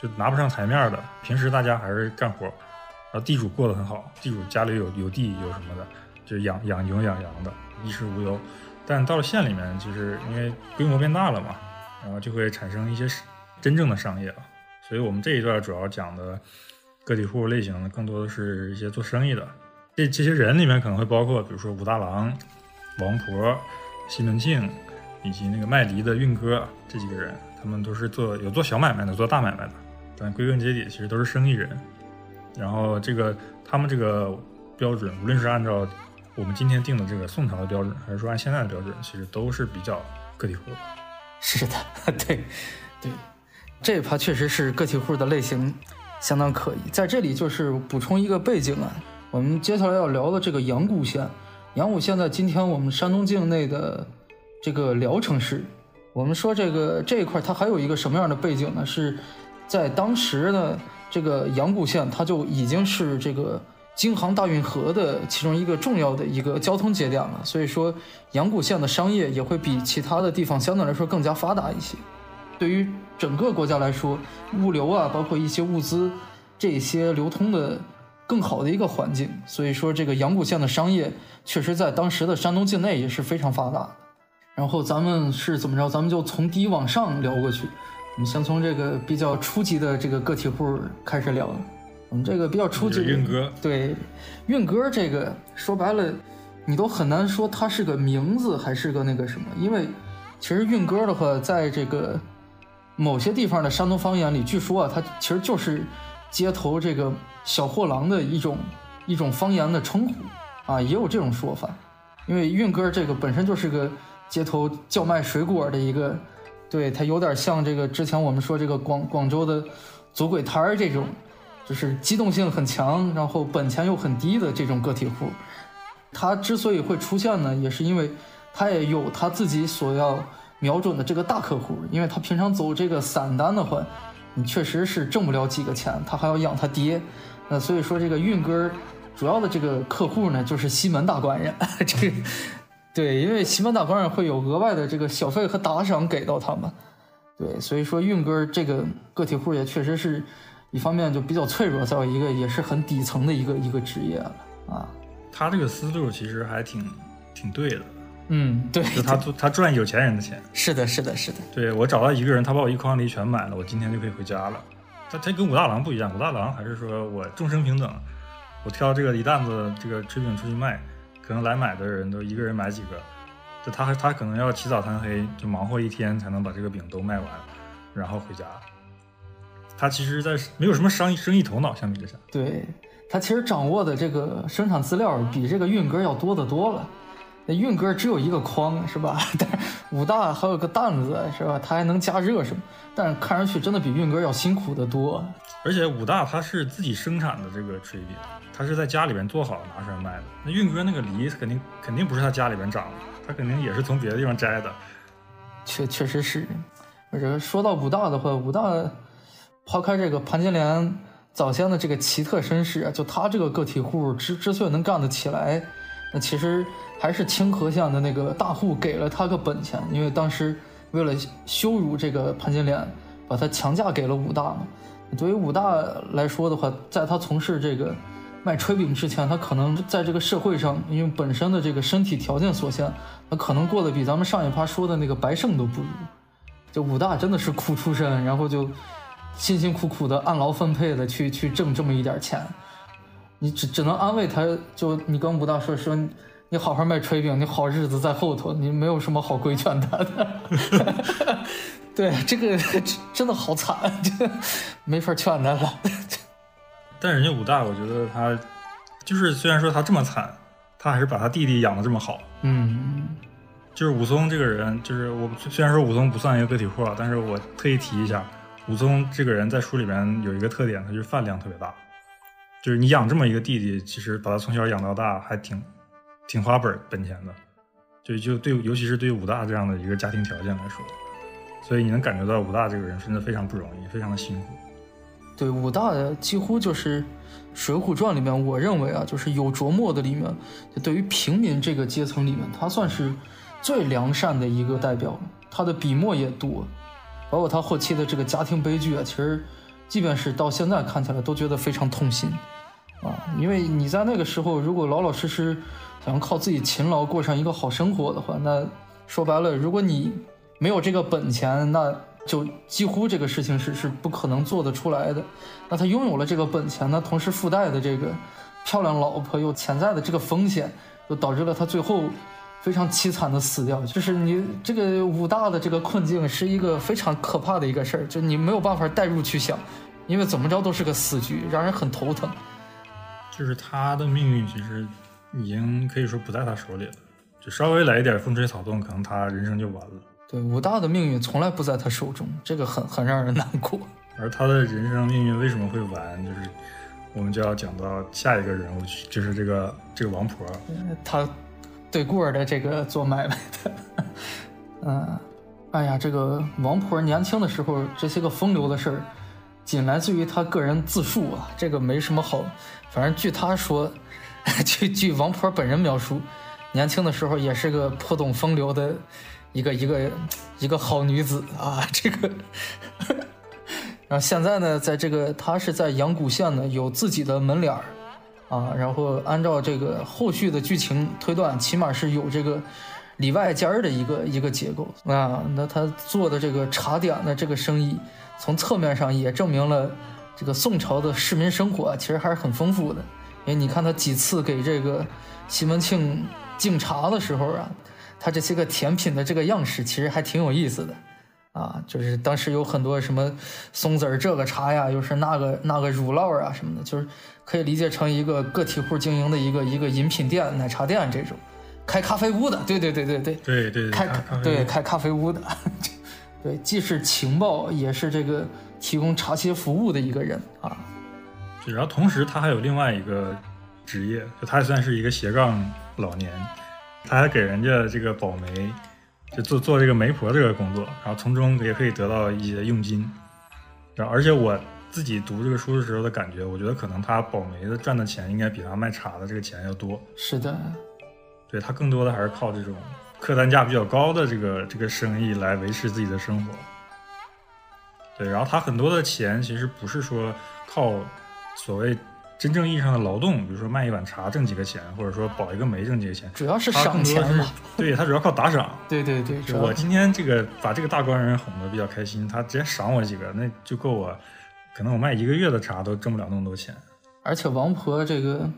就拿不上台面的。平时大家还是干活，然后地主过得很好，地主家里有有地有什么的，就养养牛养羊的，衣食无忧。但到了县里面，就是因为规模变大了嘛，然后就会产生一些真正的商业了。所以我们这一段主要讲的个体户类型，更多的是一些做生意的。这这些人里面可能会包括，比如说武大郎、王婆、西门庆。以及那个卖梨的运哥这几个人，他们都是做有做小买卖的，做大买卖的，但归根结底其实都是生意人。然后这个他们这个标准，无论是按照我们今天定的这个宋朝的标准，还是说按现在的标准，其实都是比较个体户。是的，(laughs) 对对，这一趴确实是个体户的类型相当可以。在这里就是补充一个背景啊，我们接下来要聊的这个阳谷县，阳谷县在今天我们山东境内的。这个聊城市，我们说这个这一块它还有一个什么样的背景呢？是在当时的这个阳谷县，它就已经是这个京杭大运河的其中一个重要的一个交通节点了。所以说，阳谷县的商业也会比其他的地方相对来说更加发达一些。对于整个国家来说，物流啊，包括一些物资这些流通的更好的一个环境。所以说，这个阳谷县的商业确实在当时的山东境内也是非常发达。然后咱们是怎么着？咱们就从低往上聊过去。我们先从这个比较初级的这个个体户开始聊。我们这个比较初级，运哥对运哥这个说白了，你都很难说他是个名字还是个那个什么，因为其实运哥的话，在这个某些地方的山东方言里，据说啊，他其实就是街头这个小货郎的一种一种方言的称呼啊，也有这种说法。因为运哥这个本身就是个。街头叫卖水果的一个，对他有点像这个之前我们说这个广广州的左鬼摊儿这种，就是机动性很强，然后本钱又很低的这种个体户。他之所以会出现呢，也是因为他也有他自己所要瞄准的这个大客户。因为他平常走这个散单的话，你确实是挣不了几个钱，他还要养他爹。那所以说这个运哥主要的这个客户呢，就是西门大官人。(laughs) 这。对，因为西门大官人会有额外的这个小费和打赏给到他们，对，所以说运哥这个个体户也确实是一方面就比较脆弱，再有一个也是很底层的一个一个职业了啊。他这个思路其实还挺挺对的，嗯，对，就他他赚有钱人的钱，是的，是的，是的。对我找到一个人，他把我一筐梨全买了，我今天就可以回家了。他他跟武大郎不一样，武大郎还是说我众生平等，我挑这个一担子这个炊饼出去卖。可能来买的人都一个人买几个，就他他可能要起早贪黑，就忙活一天才能把这个饼都卖完，然后回家。他其实，在没有什么商生意头脑，相比之下，对他其实掌握的这个生产资料比这个运哥要多得多了。那运哥只有一个筐是吧？(laughs) 但是武大还有个担子是吧？他还能加热什么？但是看上去真的比运哥要辛苦得多。而且武大他是自己生产的这个炊饼。他是在家里边做好拿出来卖的。那运哥那个梨肯定肯定不是他家里边长的，他肯定也是从别的地方摘的。确确实是。而且说到武大的话，武大抛开这个潘金莲早先的这个奇特身世，就他这个个体户之之所以能干得起来，那其实还是清河县的那个大户给了他个本钱，因为当时为了羞辱这个潘金莲，把他强嫁给了武大嘛。对于武大来说的话，在他从事这个。卖炊饼之前，他可能在这个社会上，因为本身的这个身体条件所限，他可能过得比咱们上一趴说的那个白胜都不如。就武大真的是苦出身，然后就辛辛苦苦的按劳分配的去去挣这么一点钱，你只只能安慰他，就你跟武大说说，你好好卖炊饼，你好日子在后头，你没有什么好规劝他的。(laughs) 对，这个真的好惨，这没法劝他了。但人家武大，我觉得他就是虽然说他这么惨，他还是把他弟弟养的这么好。嗯，就是武松这个人，就是我虽然说武松不算一个个体户，但是我特意提一下，武松这个人在书里面有一个特点，他就是饭量特别大。就是你养这么一个弟弟，其实把他从小养到大，还挺挺花本本钱的。就就对，尤其是对武大这样的一个家庭条件来说，所以你能感觉到武大这个人真的非常不容易，非常的辛苦。对武大的几乎就是《水浒传》里面，我认为啊，就是有琢磨的里面，对于平民这个阶层里面，他算是最良善的一个代表。他的笔墨也多，包括他后期的这个家庭悲剧啊，其实即便是到现在看起来都觉得非常痛心啊。因为你在那个时候，如果老老实实想要靠自己勤劳过上一个好生活的话，那说白了，如果你没有这个本钱，那就几乎这个事情是是不可能做得出来的。那他拥有了这个本钱，那同时附带的这个漂亮老婆，又潜在的这个风险，就导致了他最后非常凄惨的死掉。就是你这个武大的这个困境是一个非常可怕的一个事儿，就你没有办法代入去想，因为怎么着都是个死局，让人很头疼。就是他的命运其实已经可以说不在他手里了，就稍微来一点风吹草动，可能他人生就完了。对武大的命运从来不在他手中，这个很很让人难过。(laughs) 而他的人生命运为什么会完，就是我们就要讲到下一个人物，就是这个这个王婆。他对过的这个做买卖的，嗯，哎呀，这个王婆年轻的时候这些个风流的事儿，仅来自于他个人自述啊，这个没什么好。反正据他说，(laughs) 据据王婆本人描述，年轻的时候也是个颇懂风流的。一个一个一个好女子啊，这个，(laughs) 然后现在呢，在这个她是在阳谷县呢，有自己的门脸儿啊，然后按照这个后续的剧情推断，起码是有这个里外间儿的一个一个结构啊。那他做的这个茶点的这个生意，从侧面上也证明了这个宋朝的市民生活其实还是很丰富的。因为你看他几次给这个西门庆敬茶的时候啊。他这些个甜品的这个样式其实还挺有意思的，啊，就是当时有很多什么松子儿这个茶呀，又是那个那个乳酪啊什么的，就是可以理解成一个个体户经营的一个一个饮品店、奶茶店这种，开咖啡屋的，对对对对对对对，开对开咖啡屋的，(laughs) 对，既是情报，也是这个提供茶歇服务的一个人啊。然后同时他还有另外一个职业，就他也算是一个斜杠老年。他还给人家这个保媒，就做做这个媒婆这个工作，然后从中也可以得到一些佣金。然后，而且我自己读这个书的时候的感觉，我觉得可能他保媒的赚的钱应该比他卖茶的这个钱要多。是的，对他更多的还是靠这种客单价比较高的这个这个生意来维持自己的生活。对，然后他很多的钱其实不是说靠所谓。真正意义上的劳动，比如说卖一碗茶挣几个钱，或者说保一个煤挣几个钱，主要是赏钱嘛。对他主要靠打赏。(laughs) 对对对，我今天这个把这个大官人哄得比较开心，他直接赏我几个，那就够我，可能我卖一个月的茶都挣不了那么多钱。而且王婆这个，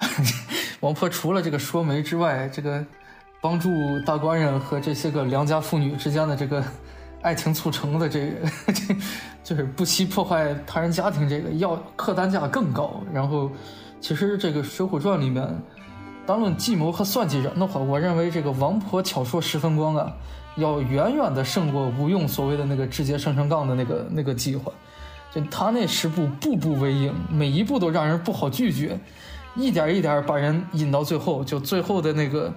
(laughs) 王婆除了这个说媒之外，这个帮助大官人和这些个良家妇女之间的这个。爱情促成的这个，(laughs) 这就是不惜破坏他人家庭，这个要客单价更高。然后，其实这个《水浒传》里面，单论计谋和算计人的话，我认为这个王婆巧说十分光啊，要远远的胜过吴用所谓的那个直接生成杠的那个 (laughs) 那个计划。就他那十步，步步为营，每一步都让人不好拒绝，一点一点把人引到最后，就最后的那个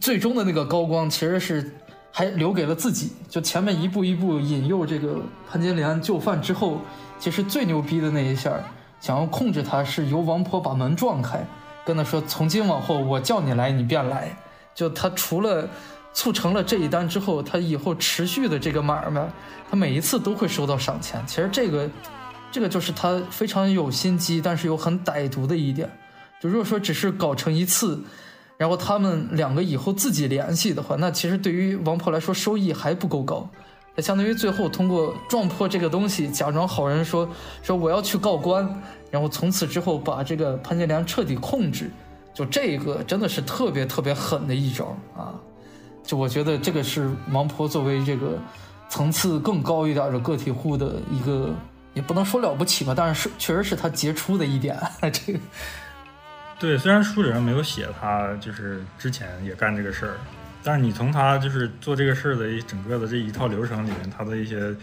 最终的那个高光，其实是。还留给了自己，就前面一步一步引诱这个潘金莲就范之后，其实最牛逼的那一下，想要控制他是由王婆把门撞开，跟他说从今往后我叫你来你便来。就他除了促成了这一单之后，他以后持续的这个买卖，他每一次都会收到赏钱。其实这个，这个就是他非常有心机，但是又很歹毒的一点。就如果说只是搞成一次。然后他们两个以后自己联系的话，那其实对于王婆来说收益还不够高，他相当于最后通过撞破这个东西，假装好人说说我要去告官，然后从此之后把这个潘金莲彻底控制。就这个真的是特别特别狠的一招啊！就我觉得这个是王婆作为这个层次更高一点的个体户的一个，也不能说了不起吧，但是是确实是他杰出的一点。这个对，虽然书里面没有写他就是之前也干这个事儿，但是你从他就是做这个事儿的一整个的这一套流程里面，他的一些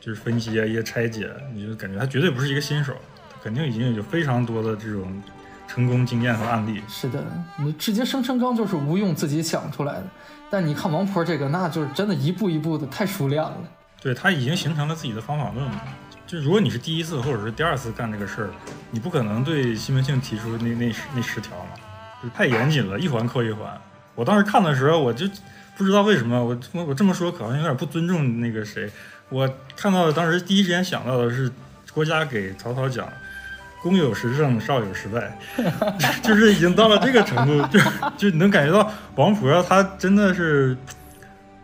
就是分析啊、一些拆解，你就感觉他绝对不是一个新手，他肯定已经有非常多的这种。成功经验和案例是的，你直接生辰纲就是吴用自己想出来的，但你看王婆这个，那就是真的一步一步的太熟练了。对他已经形成了自己的方法论了。就如果你是第一次或者是第二次干这个事儿，你不可能对西门庆提出那那那十条嘛，就太严谨了，一环扣一环。我当时看的时候，我就不知道为什么我我这么说可能有点不尊重那个谁。我看到的当时第一时间想到的是郭嘉给曹操讲。公有十胜，少有十败，(laughs) 就是已经到了这个程度，就就能感觉到王婆她真的是，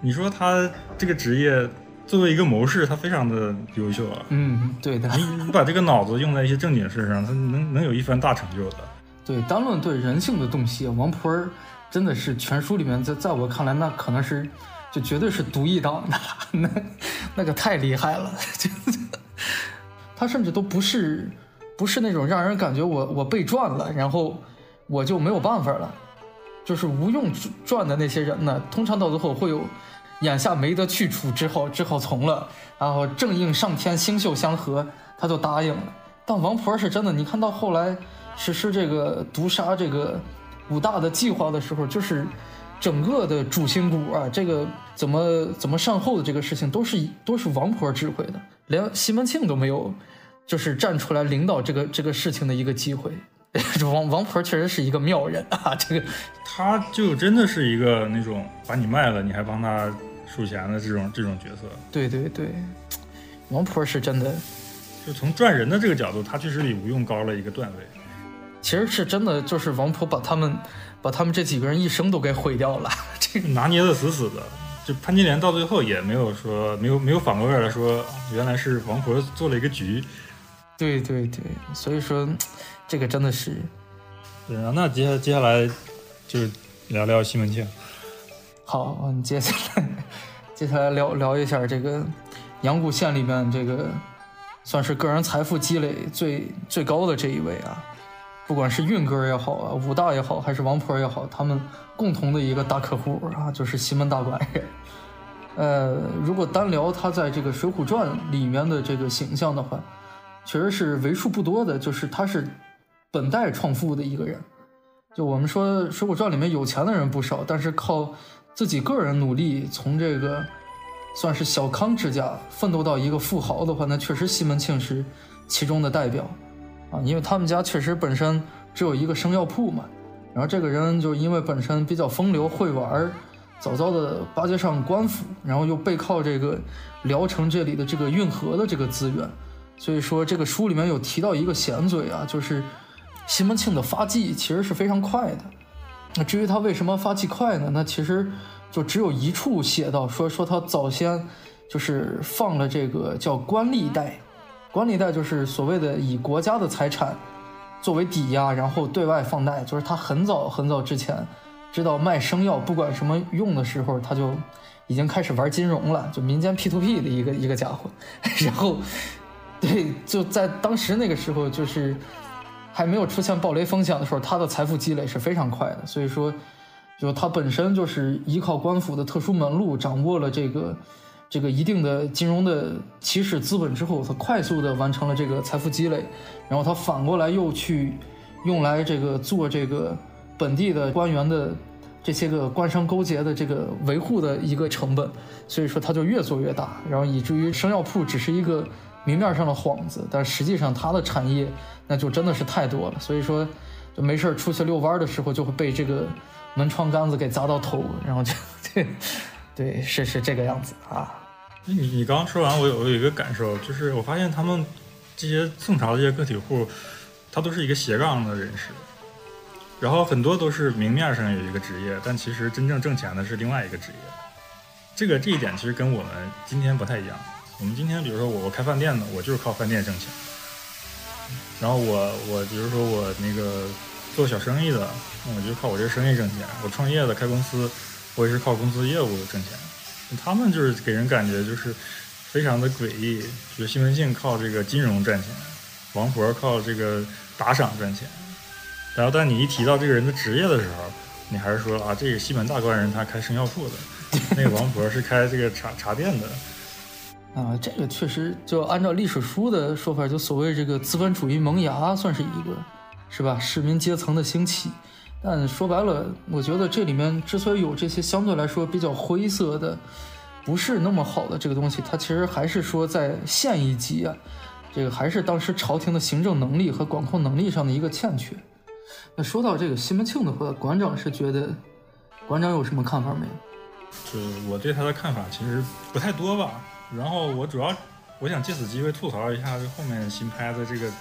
你说她这个职业作为一个谋士，他非常的优秀啊。嗯，对的。你你把这个脑子用在一些正经事上，他能能有一番大成就的。对，单论对人性的洞悉，王婆真的是全书里面，在在我看来，那可能是就绝对是独一档的，(laughs) 那那个太厉害了，就 (laughs) 他甚至都不是。不是那种让人感觉我我被赚了，然后我就没有办法了，就是无用赚的那些人呢，通常到最后会有眼下没得去处，只好只好从了，然后正应上天星宿相合，他就答应了。但王婆是真的，你看到后来实施这个毒杀这个武大的计划的时候，就是整个的主心骨啊，这个怎么怎么善后的这个事情，都是都是王婆指挥的，连西门庆都没有。就是站出来领导这个这个事情的一个机会，王王婆确实是一个妙人啊！这个，他就真的是一个那种把你卖了，你还帮他数钱的这种这种角色。对对对，王婆是真的，就从赚人的这个角度，他确实比吴用高了一个段位。其实是真的，就是王婆把他们把他们这几个人一生都给毁掉了，(laughs) 这个拿捏的死死的。就潘金莲到最后也没有说没有没有反过味来说，原来是王婆做了一个局。对对对，所以说，这个真的是，对啊。那接下接下来就聊聊西门庆。好，我们接下来接下来聊聊一下这个阳谷县里面这个算是个人财富积累最最高的这一位啊，不管是运哥也好啊，武大也好，还是王婆也好，他们共同的一个大客户啊，就是西门大官人。呃，如果单聊他在这个《水浒传》里面的这个形象的话。确实是为数不多的，就是他是本代创富的一个人。就我们说《水浒传》里面有钱的人不少，但是靠自己个人努力从这个算是小康之家奋斗到一个富豪的话，那确实西门庆是其中的代表啊。因为他们家确实本身只有一个生药铺嘛，然后这个人就因为本身比较风流会玩，早早的巴结上官府，然后又背靠这个聊城这里的这个运河的这个资源。所以说，这个书里面有提到一个闲嘴啊，就是西门庆的发迹其实是非常快的。那至于他为什么发迹快呢？那其实就只有一处写到，说说他早先就是放了这个叫官吏贷，官吏贷就是所谓的以国家的财产作为抵押，然后对外放贷。就是他很早很早之前知道卖生药不管什么用的时候，他就已经开始玩金融了，就民间 P to P 的一个一个家伙，(laughs) 然后。对，就在当时那个时候，就是还没有出现暴雷风险的时候，他的财富积累是非常快的。所以说，就他本身就是依靠官府的特殊门路，掌握了这个这个一定的金融的起始资本之后，他快速的完成了这个财富积累。然后他反过来又去用来这个做这个本地的官员的这些个官商勾结的这个维护的一个成本。所以说，他就越做越大，然后以至于生药铺只是一个。明面上的幌子，但实际上它的产业那就真的是太多了。所以说，就没事出去遛弯的时候，就会被这个门窗杆子给砸到头，然后就对，对，是是这个样子啊。你你刚刚说完，我有有一个感受，就是我发现他们这些宋朝的这些个体户，他都是一个斜杠的人士，然后很多都是明面上有一个职业，但其实真正挣钱的是另外一个职业。这个这一点其实跟我们今天不太一样。我们今天比如说我我开饭店的，我就是靠饭店挣钱。然后我我比如说我那个做小生意的，我就靠我这生意挣钱。我创业的开公司，我也是靠公司业务挣钱。他们就是给人感觉就是非常的诡异，就西门庆靠这个金融赚钱，王婆靠这个打赏赚钱。然后但你一提到这个人的职业的时候，你还是说啊，这个西门大官人他开生药铺的，那个王婆是开这个茶茶店的。啊，这个确实就按照历史书的说法，就所谓这个资本主义萌芽，算是一个，是吧？市民阶层的兴起。但说白了，我觉得这里面之所以有这些相对来说比较灰色的，不是那么好的这个东西，它其实还是说在县一级啊，这个还是当时朝廷的行政能力和管控能力上的一个欠缺。那说到这个西门庆的话，馆长是觉得，馆长有什么看法没有？就我对他的看法其实不太多吧。然后我主要我想借此机会吐槽一下这后面新拍的这个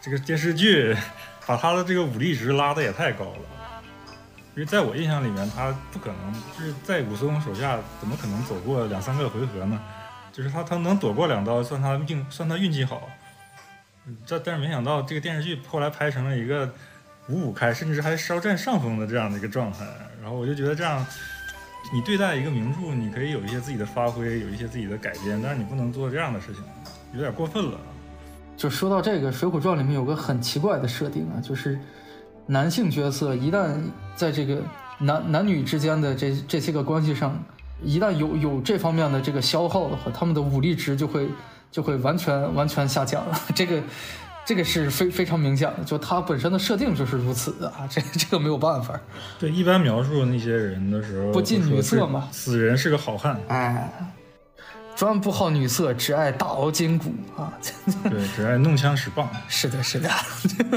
这个电视剧，(laughs) 把他的这个武力值拉的也太高了。因为在我印象里面，他不可能就是在武松手下怎么可能走过两三个回合呢？就是他他能躲过两刀，算他命算他运气好。这但是没想到这个电视剧后来拍成了一个五五开，甚至还稍占上风的这样的一个状态。然后我就觉得这样。你对待一个名著，你可以有一些自己的发挥，有一些自己的改编，但是你不能做这样的事情，有点过分了。就说到这个，《水浒传》里面有个很奇怪的设定啊，就是男性角色一旦在这个男男女之间的这这些个关系上，一旦有有这方面的这个消耗的话，他们的武力值就会就会完全完全下降了。这个。这个是非非常明显的，就它本身的设定就是如此的啊，这这个没有办法。对，一般描述那些人的时候，不近女色嘛，此人是个好汉，哎，专不好女色，只爱大熬筋骨啊，对，只爱弄枪使棒。(laughs) 是的，是的。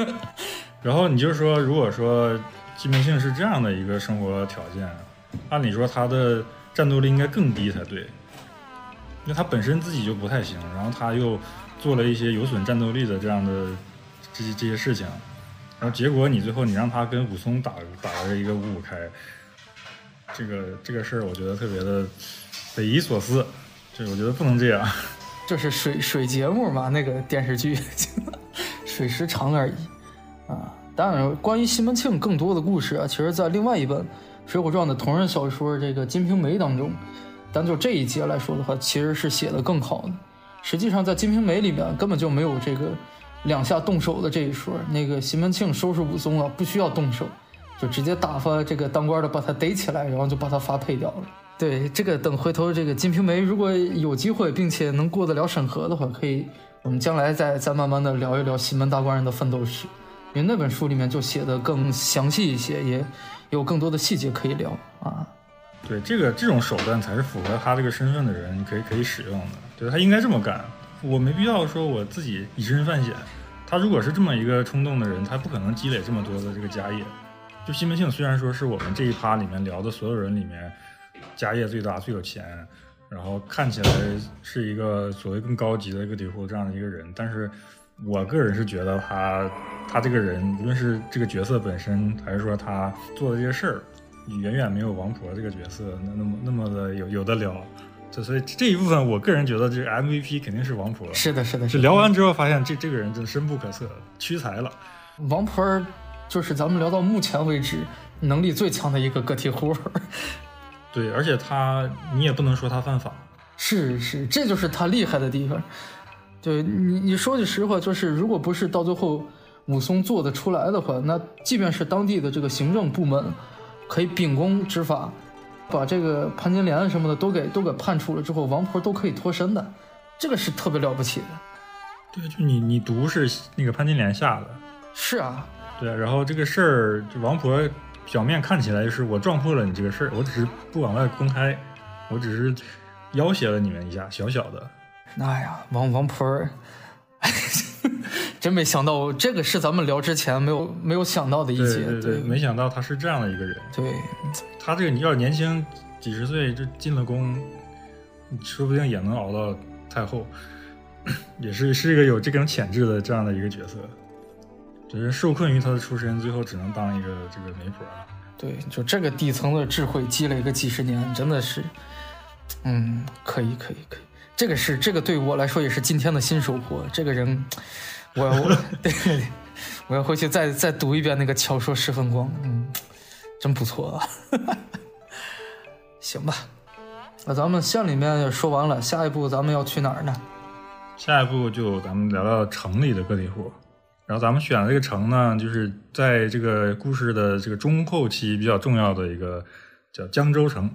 (laughs) 然后你就说，如果说西门庆是这样的一个生活条件，按理说他的战斗力应该更低才对，因为他本身自己就不太行，然后他又。做了一些有损战斗力的这样的这些这些事情，然后结果你最后你让他跟武松打打了一个五五开，这个这个事儿我觉得特别的匪夷所思，这我觉得不能这样。(laughs) 这是水水节目嘛？那个电视剧 (laughs) 水时长而已啊。当然，关于西门庆更多的故事啊，其实在另外一本《水浒传》的同人小说这个《金瓶梅》当中，单就这一节来说的话，其实是写的更好的。实际上，在《金瓶梅》里面根本就没有这个两下动手的这一说。那个西门庆收拾武松啊，不需要动手，就直接打发这个当官的把他逮起来，然后就把他发配掉了。对，这个等回头这个《金瓶梅》如果有机会，并且能过得了审核的话，可以我们将来再再慢慢的聊一聊西门大官人的奋斗史，因为那本书里面就写的更详细一些，也有更多的细节可以聊啊。对，这个这种手段才是符合他这个身份的人可以可以使用的。对他应该这么干，我没必要说我自己以身犯险。他如果是这么一个冲动的人，他不可能积累这么多的这个家业。就西门庆虽然说是我们这一趴里面聊的所有人里面家业最大、最有钱，然后看起来是一个所谓更高级的一个体户这样的一个人，但是我个人是觉得他他这个人，无论是这个角色本身，还是说他做的这些事儿。远远没有王婆这个角色那那么那么的有有的聊，就所以这一部分我个人觉得这个 MVP 肯定是王婆。是的，是的。是聊完之后发现这这个人真深不可测，屈才了。王婆就是咱们聊到目前为止能力最强的一个个体户。(laughs) 对，而且他你也不能说他犯法。是是，这就是他厉害的地方。对你你说句实话，就是如果不是到最后武松做得出来的话，那即便是当地的这个行政部门。可以秉公执法，把这个潘金莲什么的都给都给判处了之后，王婆都可以脱身的，这个是特别了不起的。对，就你你毒是那个潘金莲下的。是啊。对，然后这个事儿，王婆表面看起来就是我撞破了你这个事儿，我只是不往外公开，我只是要挟了你们一下，小小的。哎呀，王王婆。(laughs) 真没想到，这个是咱们聊之前没有没有想到的一节。对对对，没想到他是这样的一个人。对，他这个你要年轻几十岁就进了宫，说不定也能熬到太后，(clears throat) 也是是一个有这种潜质的这样的一个角色。只是受困于他的出身，最后只能当一个这个媒婆。对，就这个底层的智慧积累个几十年，真的是嗯，可以可以可以，这个是这个对我来说也是今天的新收获。这个人，我我 (laughs) 对，我要回去再再读一遍那个《乔说十分光》，嗯，真不错啊。(laughs) 行吧，那咱们县里面也说完了，下一步咱们要去哪儿呢？下一步就咱们聊聊城里的个体户，然后咱们选的这个城呢，就是在这个故事的这个中后期比较重要的一个叫江州城。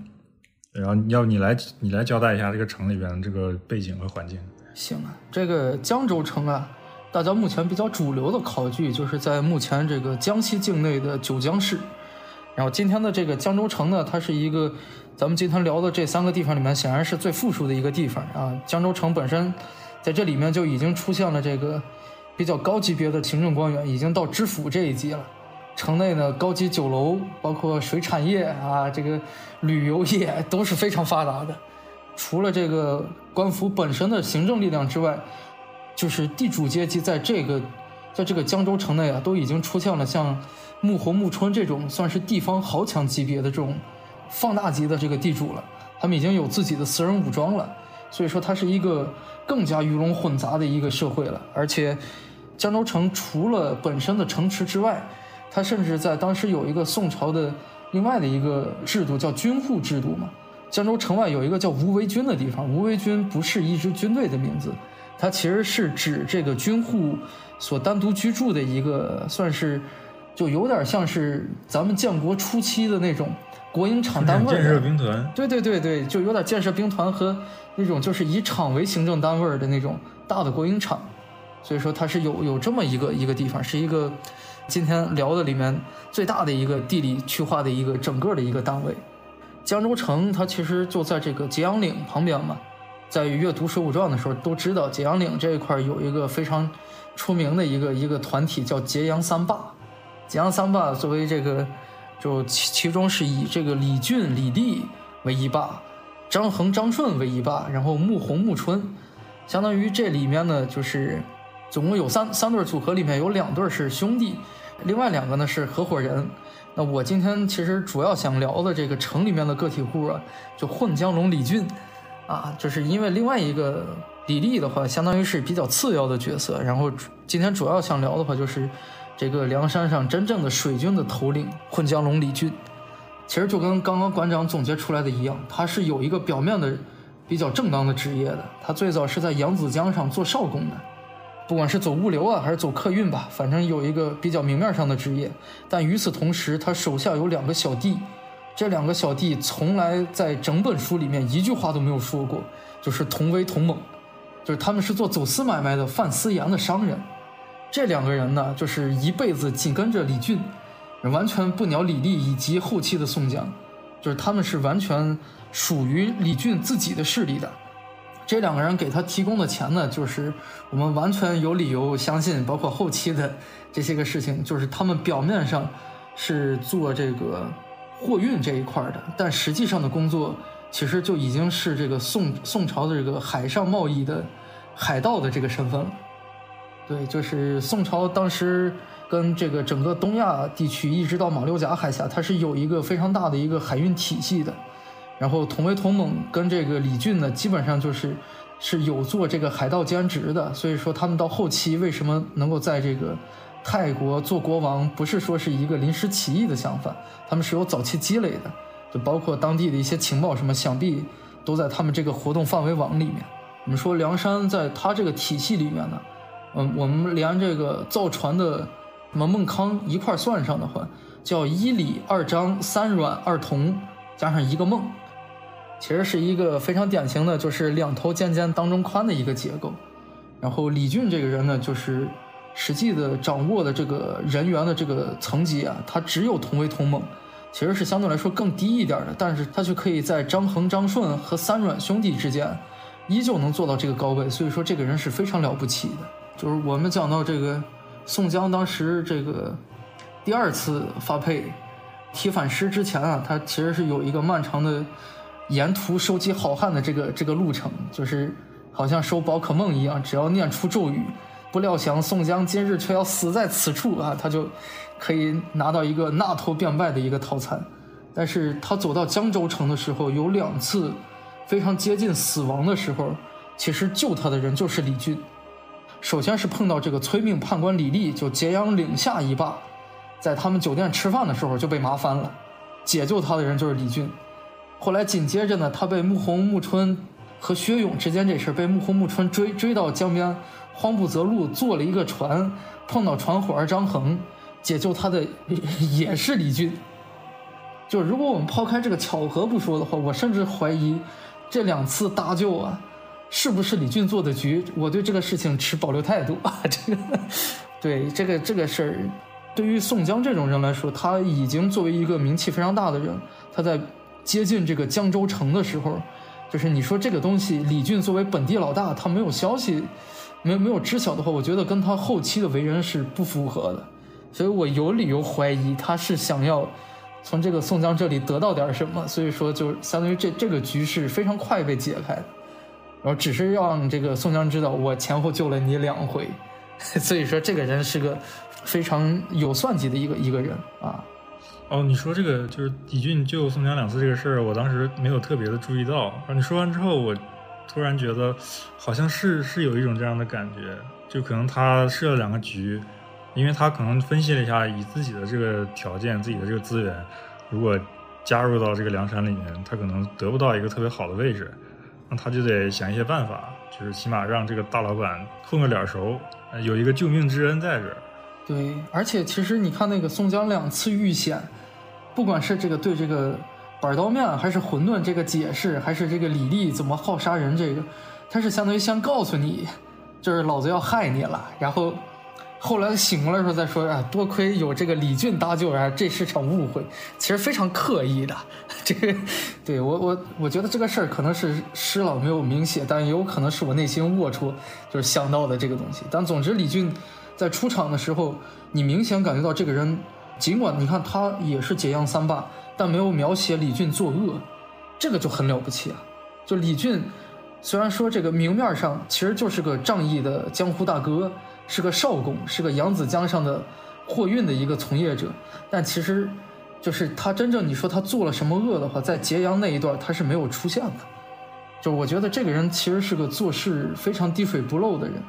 然后要你来你来交代一下这个城里边的这个背景和环境。行啊，这个江州城啊，大家目前比较主流的考据就是在目前这个江西境内的九江市。然后今天的这个江州城呢，它是一个咱们今天聊的这三个地方里面显然是最富庶的一个地方啊。江州城本身在这里面就已经出现了这个比较高级别的行政官员，已经到知府这一级了。城内呢，高级酒楼，包括水产业啊，这个旅游业都是非常发达的。除了这个官府本身的行政力量之外，就是地主阶级在这个，在这个江州城内啊，都已经出现了像穆弘、穆春这种算是地方豪强级别的这种放大级的这个地主了。他们已经有自己的私人武装了，所以说它是一个更加鱼龙混杂的一个社会了。而且，江州城除了本身的城池之外，它甚至在当时有一个宋朝的另外的一个制度，叫军户制度嘛。江州城外有一个叫无为军的地方，无为军不是一支军队的名字，它其实是指这个军户所单独居住的一个，算是就有点像是咱们建国初期的那种国营厂单位。建设兵团。对对对对，就有点建设兵团和那种就是以厂为行政单位的那种大的国营厂，所以说它是有有这么一个一个地方，是一个。今天聊的里面最大的一个地理区划的一个整个的一个单位，江州城它其实就在这个揭阳岭旁边嘛。在阅读《水浒传》的时候都知道，揭阳岭这一块有一个非常出名的一个一个团体叫揭阳三霸。揭阳三霸作为这个，就其其中是以这个李俊、李立为一霸，张衡、张顺为一霸，然后穆弘、穆春，相当于这里面呢就是。总共有三三对组合，里面有两对是兄弟，另外两个呢是合伙人。那我今天其实主要想聊的这个城里面的个体户啊，就混江龙李俊，啊，就是因为另外一个李立的话，相当于是比较次要的角色。然后今天主要想聊的话，就是这个梁山上真正的水军的头领混江龙李俊。其实就跟刚刚馆长总结出来的一样，他是有一个表面的比较正当的职业的。他最早是在扬子江上做少工的。不管是走物流啊，还是走客运吧，反正有一个比较明面上的职业。但与此同时，他手下有两个小弟，这两个小弟从来在整本书里面一句话都没有说过，就是同威同猛，就是他们是做走私买卖的贩私盐的商人。这两个人呢，就是一辈子紧跟着李俊，完全不鸟李立以及后期的宋江，就是他们是完全属于李俊自己的势力的。这两个人给他提供的钱呢，就是我们完全有理由相信，包括后期的这些个事情，就是他们表面上是做这个货运这一块的，但实际上的工作其实就已经是这个宋宋朝的这个海上贸易的海盗的这个身份了。对，就是宋朝当时跟这个整个东亚地区一直到马六甲海峡，它是有一个非常大的一个海运体系的。然后同为同猛跟这个李俊呢，基本上就是是有做这个海盗兼职的，所以说他们到后期为什么能够在这个泰国做国王，不是说是一个临时起意的想法，他们是有早期积累的，就包括当地的一些情报什么，想必都在他们这个活动范围网里面。我们说梁山在他这个体系里面呢，嗯，我们连这个造船的什么孟康一块算上的话，叫一李二张三阮二童加上一个孟。其实是一个非常典型的，就是两头尖尖当中宽的一个结构。然后李俊这个人呢，就是实际的掌握的这个人员的这个层级啊，他只有同为同猛，其实是相对来说更低一点的。但是他却可以在张衡、张顺和三阮兄弟之间，依旧能做到这个高位。所以说这个人是非常了不起的。就是我们讲到这个宋江当时这个第二次发配提反师之前啊，他其实是有一个漫长的。沿途收集好汉的这个这个路程，就是好像收宝可梦一样，只要念出咒语，不料想宋江今日却要死在此处啊！他就可以拿到一个纳头便拜的一个套餐。但是他走到江州城的时候，有两次非常接近死亡的时候，其实救他的人就是李俊。首先是碰到这个催命判官李立，就揭阳岭下一霸，在他们酒店吃饭的时候就被麻翻了，解救他的人就是李俊。后来紧接着呢，他被穆弘穆春和薛勇之间这事被穆弘穆春追追到江边，慌不择路，坐了一个船，碰到船伙儿张衡，解救他的 (laughs) 也是李俊。就如果我们抛开这个巧合不说的话，我甚至怀疑这两次搭救啊，是不是李俊做的局？我对这个事情持保留态度啊。(laughs) 这个，对这个这个事儿，对于宋江这种人来说，他已经作为一个名气非常大的人，他在接近这个江州城的时候，就是你说这个东西，李俊作为本地老大，他没有消息，没没有知晓的话，我觉得跟他后期的为人是不符合的，所以我有理由怀疑他是想要。从这个宋江这里得到点什么，所以说就相当于这这个局势非常快被解开，然后只是让这个宋江知道我前后救了你两回，(laughs) 所以说这个人是个非常有算计的一个一个人啊。哦，你说这个就是李俊救宋江两次这个事儿，我当时没有特别的注意到。你说完之后，我突然觉得好像是是有一种这样的感觉，就可能他设了两个局。因为他可能分析了一下，以自己的这个条件、自己的这个资源，如果加入到这个梁山里面，他可能得不到一个特别好的位置，那他就得想一些办法，就是起码让这个大老板混个脸熟，有一个救命之恩在这儿。对，而且其实你看那个宋江两次遇险，不管是这个对这个板刀面还是混沌这个解释，还是这个李立怎么好杀人这个，他是相当于先告诉你，就是老子要害你了，然后。后来醒过来的时候再说啊，多亏有这个李俊搭救啊，这是场误会，其实非常刻意的。(laughs) 这个，对我我我觉得这个事儿可能是施老没有明写，但也有可能是我内心龌龊，就是想到的这个东西。但总之，李俊在出场的时候，你明显感觉到这个人，尽管你看他也是解阳三霸，但没有描写李俊作恶，这个就很了不起啊。就李俊虽然说这个明面上其实就是个仗义的江湖大哥。是个少公，是个扬子江上的货运的一个从业者，但其实，就是他真正你说他做了什么恶的话，在揭阳那一段他是没有出现的。就我觉得这个人其实是个做事非常滴水不漏的人，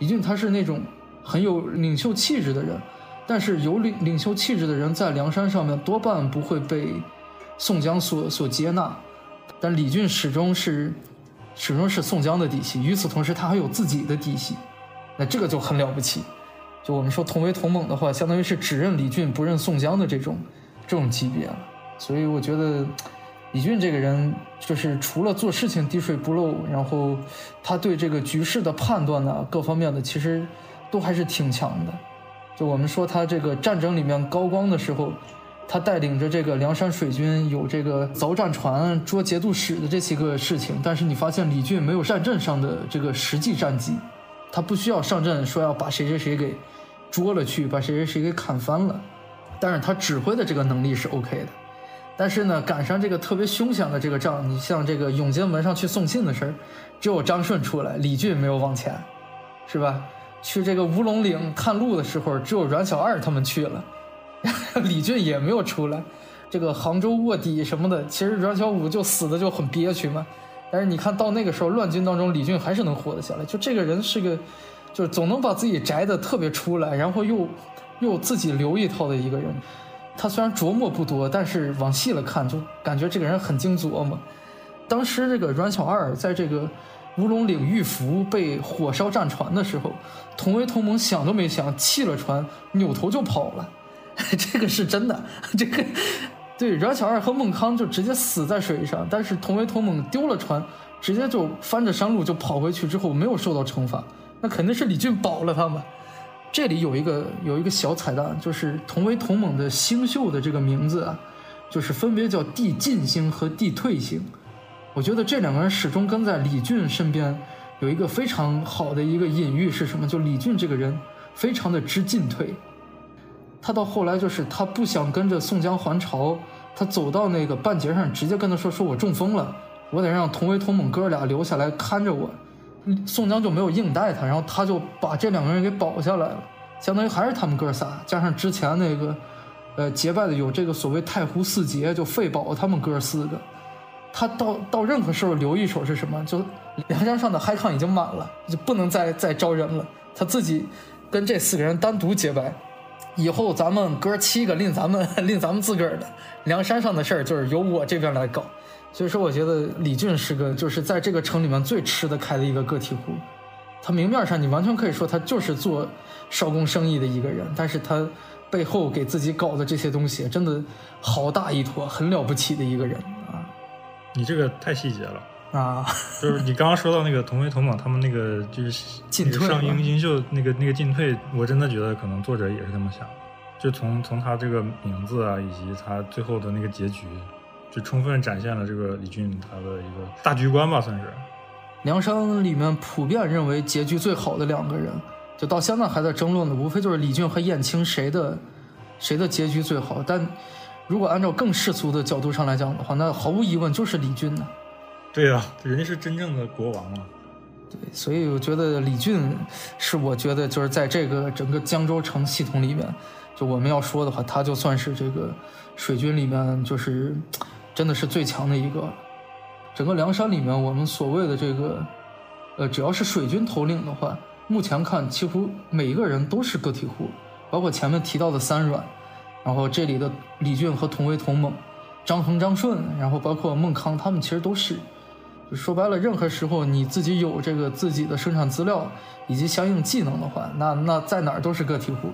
李俊他是那种很有领袖气质的人，但是有领领袖气质的人在梁山上面多半不会被宋江所所接纳，但李俊始终是始终是宋江的底细，与此同时他还有自己的底细。那这个就很了不起，就我们说同为同盟的话，相当于是只认李俊不认宋江的这种这种级别了。所以我觉得李俊这个人，就是除了做事情滴水不漏，然后他对这个局势的判断呢，各方面的其实都还是挺强的。就我们说他这个战争里面高光的时候，他带领着这个梁山水军有这个凿战船、捉节度使的这些个事情，但是你发现李俊没有战阵上的这个实际战绩。他不需要上阵说要把谁谁谁给捉了去，把谁谁谁给砍翻了，但是他指挥的这个能力是 OK 的。但是呢，赶上这个特别凶险的这个仗，你像这个永金门上去送信的事儿，只有张顺出来，李俊没有往前，是吧？去这个乌龙岭探路的时候，只有阮小二他们去了，(laughs) 李俊也没有出来。这个杭州卧底什么的，其实阮小五就死的就很憋屈嘛。但是你看到那个时候乱军当中，李俊还是能活得下来。就这个人是个，就是总能把自己宅的特别出来，然后又又自己留一套的一个人。他虽然琢磨不多，但是往细了看，就感觉这个人很精琢磨。当时这个阮小二在这个乌龙岭玉符被火烧战船的时候，同为同盟想都没想，弃了船，扭头就跑了。(laughs) 这个是真的，(laughs) 这个。对，阮小二和孟康就直接死在水上，但是同为同盟丢了船，直接就翻着山路就跑回去，之后没有受到惩罚，那肯定是李俊保了他们。这里有一个有一个小彩蛋，就是同为同盟的星宿的这个名字啊，就是分别叫地进星和地退星。我觉得这两个人始终跟在李俊身边，有一个非常好的一个隐喻是什么？就李俊这个人非常的知进退。他到后来就是他不想跟着宋江还朝，他走到那个半截上，直接跟他说：“说我中风了，我得让同为同猛哥俩留下来看着我。”宋江就没有硬带他，然后他就把这两个人给保下来了，相当于还是他们哥仨，加上之前那个，呃，结拜的有这个所谓太湖四杰，就费宝他们哥四个，他到到任何时候留一手是什么？就梁山上的嗨炕已经满了，就不能再再招人了。他自己跟这四个人单独结拜，以后咱们哥七个拎咱们拎咱们自个儿的梁山上的事儿，就是由我这边来搞。所以说，我觉得李俊是个就是在这个城里面最吃得开的一个个体户。他明面上你完全可以说他就是做烧工生意的一个人，但是他背后给自己搞的这些东西，真的好大一坨，很了不起的一个人！你这个太细节了。啊，(laughs) 就是你刚刚说到那个同为同盟，他们那个就是进退上英英秀那个那个进退，我真的觉得可能作者也是这么想，就从从他这个名字啊，以及他最后的那个结局，就充分展现了这个李俊他的一个大局观吧，算是。梁山里面普遍认为结局最好的两个人，就到现在还在争论的，无非就是李俊和燕青谁的谁的结局最好。但如果按照更世俗的角度上来讲的话，那毫无疑问就是李俊呢。对呀，人家是真正的国王嘛。对，所以我觉得李俊是我觉得就是在这个整个江州城系统里面，就我们要说的话，他就算是这个水军里面就是真的是最强的一个。整个梁山里面，我们所谓的这个呃，只要是水军头领的话，目前看几乎每一个人都是个体户，包括前面提到的三阮，然后这里的李俊和同为同猛，张衡、张顺，然后包括孟康，他们其实都是。就说白了，任何时候你自己有这个自己的生产资料以及相应技能的话，那那在哪儿都是个体户，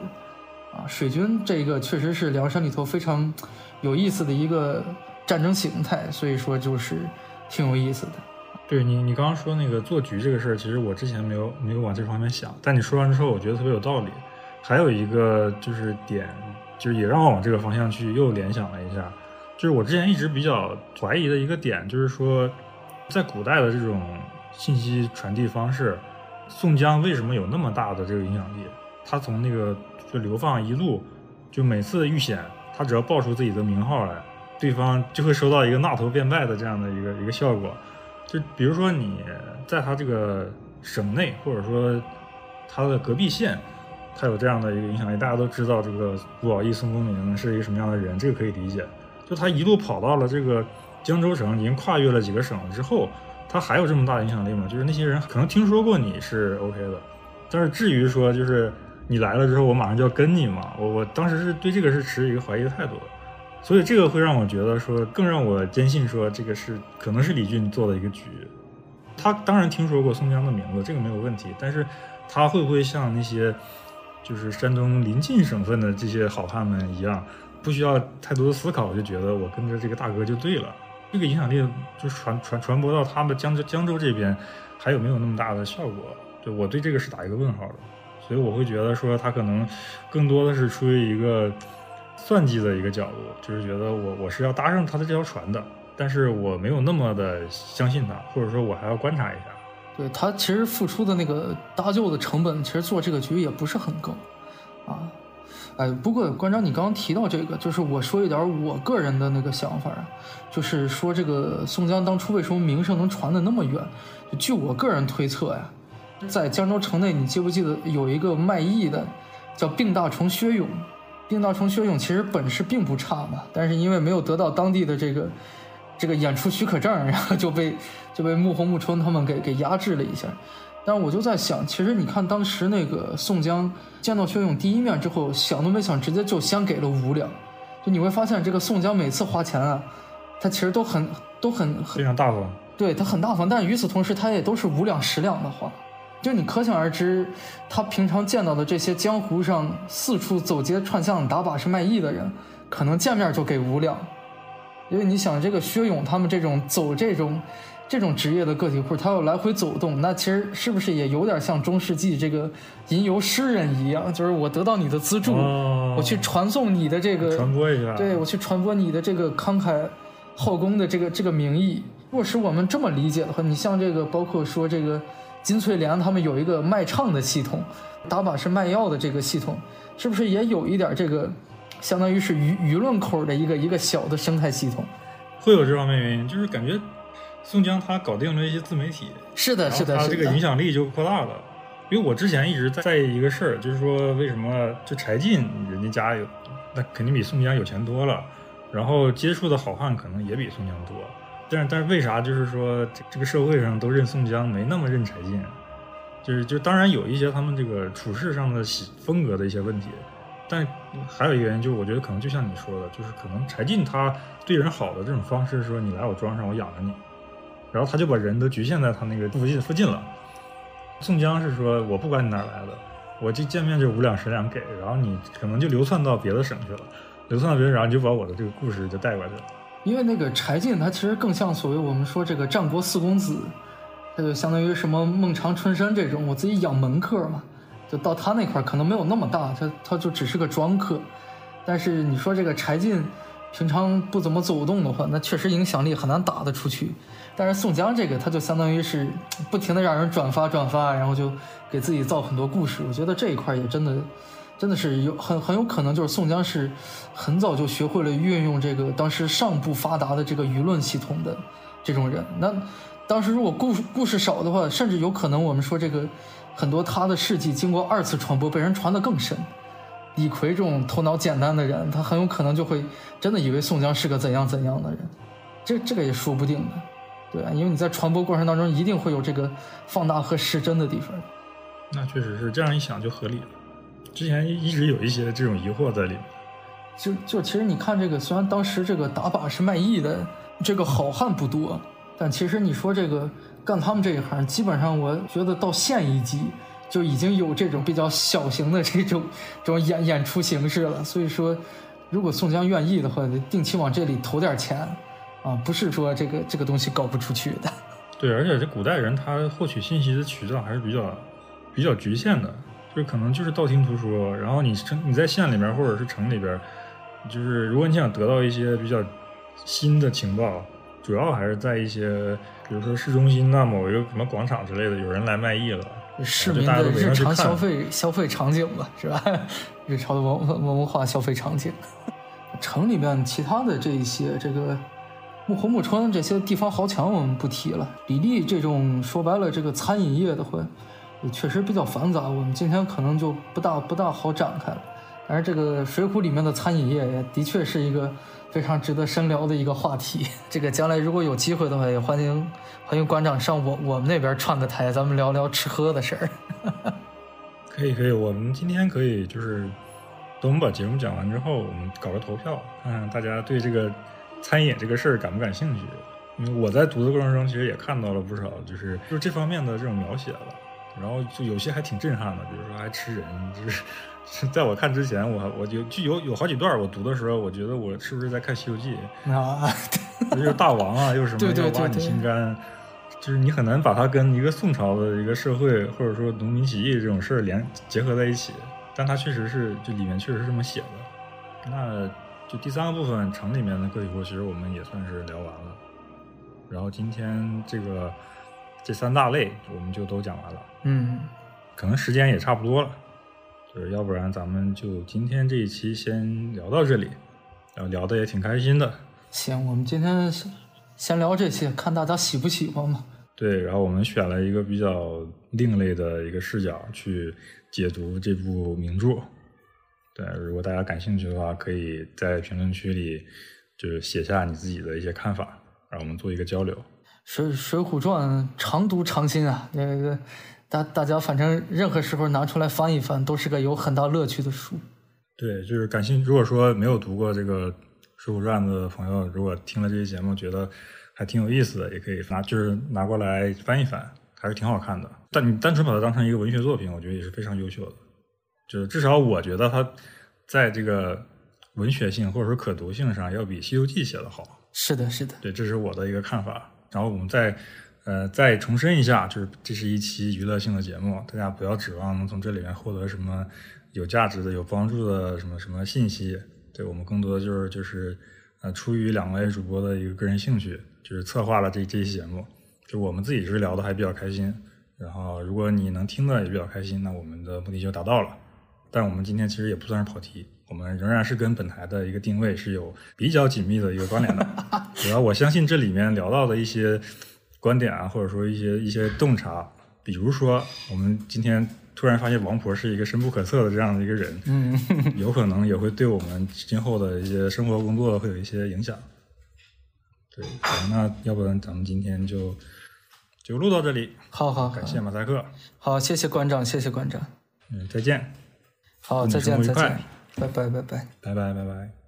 啊，水军这个确实是梁山里头非常有意思的一个战争形态，所以说就是挺有意思的。对你，你刚刚说那个做局这个事儿，其实我之前没有没有往这方面想，但你说完之后，我觉得特别有道理。还有一个就是点，就是也让我往这个方向去又联想了一下，就是我之前一直比较怀疑的一个点，就是说。在古代的这种信息传递方式，宋江为什么有那么大的这个影响力？他从那个就流放一路，就每次遇险，他只要报出自己的名号来，对方就会收到一个纳头便拜的这样的一个一个效果。就比如说你在他这个省内，或者说他的隔壁县，他有这样的一个影响力，大家都知道这个吴宝义、宋公明是一个什么样的人，这个可以理解。就他一路跑到了这个。江州城已经跨越了几个省了之后，他还有这么大的影响力吗？就是那些人可能听说过你是 OK 的，但是至于说就是你来了之后，我马上就要跟你嘛，我我当时是对这个是持一个怀疑的态度的，所以这个会让我觉得说，更让我坚信说这个是可能是李俊做的一个局。他当然听说过宋江的名字，这个没有问题，但是他会不会像那些就是山东临近省份的这些好汉们一样，不需要太多的思考，就觉得我跟着这个大哥就对了？这个影响力就传传传播到他们江州江州这边，还有没有那么大的效果？就我对这个是打一个问号的，所以我会觉得说他可能更多的是出于一个算计的一个角度，就是觉得我我是要搭上他的这条船的，但是我没有那么的相信他，或者说我还要观察一下。对他其实付出的那个搭救的成本，其实做这个局也不是很高啊。哎，不过关长，你刚刚提到这个，就是我说一点我个人的那个想法啊，就是说这个宋江当初为什么名声能传得那么远？据我个人推测呀，在江州城内，你记不记得有一个卖艺的，叫病大虫薛勇？病大虫薛勇其实本事并不差嘛，但是因为没有得到当地的这个这个演出许可证，然后就被就被穆弘、穆春他们给给压制了一下。但是我就在想，其实你看当时那个宋江见到薛勇第一面之后，想都没想，直接就先给了五两。就你会发现，这个宋江每次花钱啊，他其实都很都很非常大方。对他很大方，但与此同时，他也都是五两十两的花。就你可想而知，他平常见到的这些江湖上四处走街串巷打把式卖艺的人，可能见面就给五两。因为你想，这个薛勇他们这种走这种。这种职业的个体户，他要来回走动，那其实是不是也有点像中世纪这个吟游诗人一样？就是我得到你的资助，我去传送你的这个传播一下，对我去传播你的这个慷慨后宫的这个这个名义。如果是我们这么理解的话，你像这个，包括说这个金翠莲他们有一个卖唱的系统，打靶是卖药的这个系统，是不是也有一点这个，相当于是舆舆论口的一个一个小的生态系统？会有这方面原因，就是感觉。宋江他搞定了一些自媒体，是的，是的，他这个影响力就扩大了。因为我之前一直在意一个事儿，就是说为什么就柴进人家家有，那肯定比宋江有钱多了，然后接触的好汉可能也比宋江多，但是但是为啥就是说这这个社会上都认宋江，没那么认柴进？就是就当然有一些他们这个处事上的风格的一些问题，但还有一个原因就是我觉得可能就像你说的，就是可能柴进他对人好的这种方式，说你来我庄上，我养着你，然后他就把人都局限在他那个附近附近了。宋江是说我不管你哪来的，我就见面就五两十两给，然后你可能就流窜到别的省去了，流窜到别的，然后就把我的这个故事就带过去了。因为那个柴进他其实更像所谓我们说这个战国四公子，他就相当于什么孟尝、春山这种，我自己养门客嘛，就到他那块可能没有那么大，他他就只是个庄客。但是你说这个柴进平常不怎么走动的话，那确实影响力很难打得出去。但是宋江这个他就相当于是不停的让人转发转发，然后就给自己造很多故事。我觉得这一块也真的。真的是有很很有可能，就是宋江是很早就学会了运用这个当时尚不发达的这个舆论系统的这种人。那当时如果故事故事少的话，甚至有可能我们说这个很多他的事迹经过二次传播，被人传得更深。李逵这种头脑简单的人，他很有可能就会真的以为宋江是个怎样怎样的人，这这个也说不定的，对啊，因为你在传播过程当中一定会有这个放大和失真的地方。那确实是这样一想就合理了。之前一直有一些这种疑惑在里面，就就其实你看这个，虽然当时这个打靶是卖艺的这个好汉不多，但其实你说这个干他们这一行，基本上我觉得到县一级就已经有这种比较小型的这种这种演演出形式了。所以说，如果宋江愿意的话，定期往这里投点钱啊，不是说这个这个东西搞不出去的。(laughs) 对，而且这古代人他获取信息的渠道还是比较比较局限的。就是可能就是道听途说，然后你城你在县里边或者是城里边，就是如果你想得到一些比较新的情报，主要还是在一些比如说市中心呐某一个什么广场之类的，有人来卖艺了，市民的日常消费消费场景吧，是吧？(laughs) 日常的文文文化消费场景。城里面其他的这一些这个木侯木村这些地方豪强我们不提了，比利这种说白了这个餐饮业的会。也确实比较繁杂，我们今天可能就不大不大好展开了。但是这个《水浒》里面的餐饮业也的确是一个非常值得深聊的一个话题。(laughs) 这个将来如果有机会的话，也欢迎欢迎馆长上我我们那边串个台，咱们聊聊吃喝的事儿。可以可以，我们今天可以就是等我们把节目讲完之后，我们搞个投票，看看大家对这个餐饮这个事儿感不感兴趣。因为我在读的过程中，其实也看到了不少，就是就这方面的这种描写了。然后就有些还挺震撼的，比如说还吃人，就是 (laughs) 在我看之前，我我就就有有好几段我读的时候，我觉得我是不是在看《西游记》啊？(laughs) 又大王啊，又什么要挖你心肝，就是你很难把它跟一个宋朝的一个社会或者说农民起义这种事儿连结合在一起，但它确实是就里面确实是这么写的。那就第三个部分城里面的个体户，其实我们也算是聊完了。然后今天这个。这三大类我们就都讲完了，嗯，可能时间也差不多了，就是要不然咱们就今天这一期先聊到这里，然后聊的也挺开心的。行，我们今天先聊这些，看大家喜不喜欢嘛。对，然后我们选了一个比较另类的一个视角去解读这部名著。对，如果大家感兴趣的话，可以在评论区里就是写下你自己的一些看法，让我们做一个交流。水《水浒传》常读常新啊，那个大大家反正任何时候拿出来翻一翻，都是个有很大乐趣的书。对，就是感兴趣。如果说没有读过这个《水浒传》的朋友，如果听了这期节目觉得还挺有意思的，也可以拿就是拿过来翻一翻，还是挺好看的。但你单纯把它当成一个文学作品，我觉得也是非常优秀的。就是至少我觉得它在这个文学性或者说可读性上，要比《西游记》写的好。是的，是的。对，这是我的一个看法。然后我们再，呃，再重申一下，就是这是一期娱乐性的节目，大家不要指望能从这里面获得什么有价值的、有帮助的什么什么信息。对我们更多的就是就是，呃，出于两位主播的一个个人兴趣，就是策划了这这期节目。就我们自己是聊的还比较开心，然后如果你能听的也比较开心，那我们的目的就达到了。但我们今天其实也不算是跑题。我们仍然是跟本台的一个定位是有比较紧密的一个关联的，(laughs) 主要我相信这里面聊到的一些观点啊，或者说一些一些洞察，比如说我们今天突然发现王婆是一个深不可测的这样的一个人，嗯，有可能也会对我们今后的一些生活工作会有一些影响。对，好，那要不然咱们今天就就录到这里，好好好。感谢马赛克，好，谢谢馆长，谢谢馆长。嗯，再见，好，再见，再见，拜拜，拜拜。拜拜拜拜。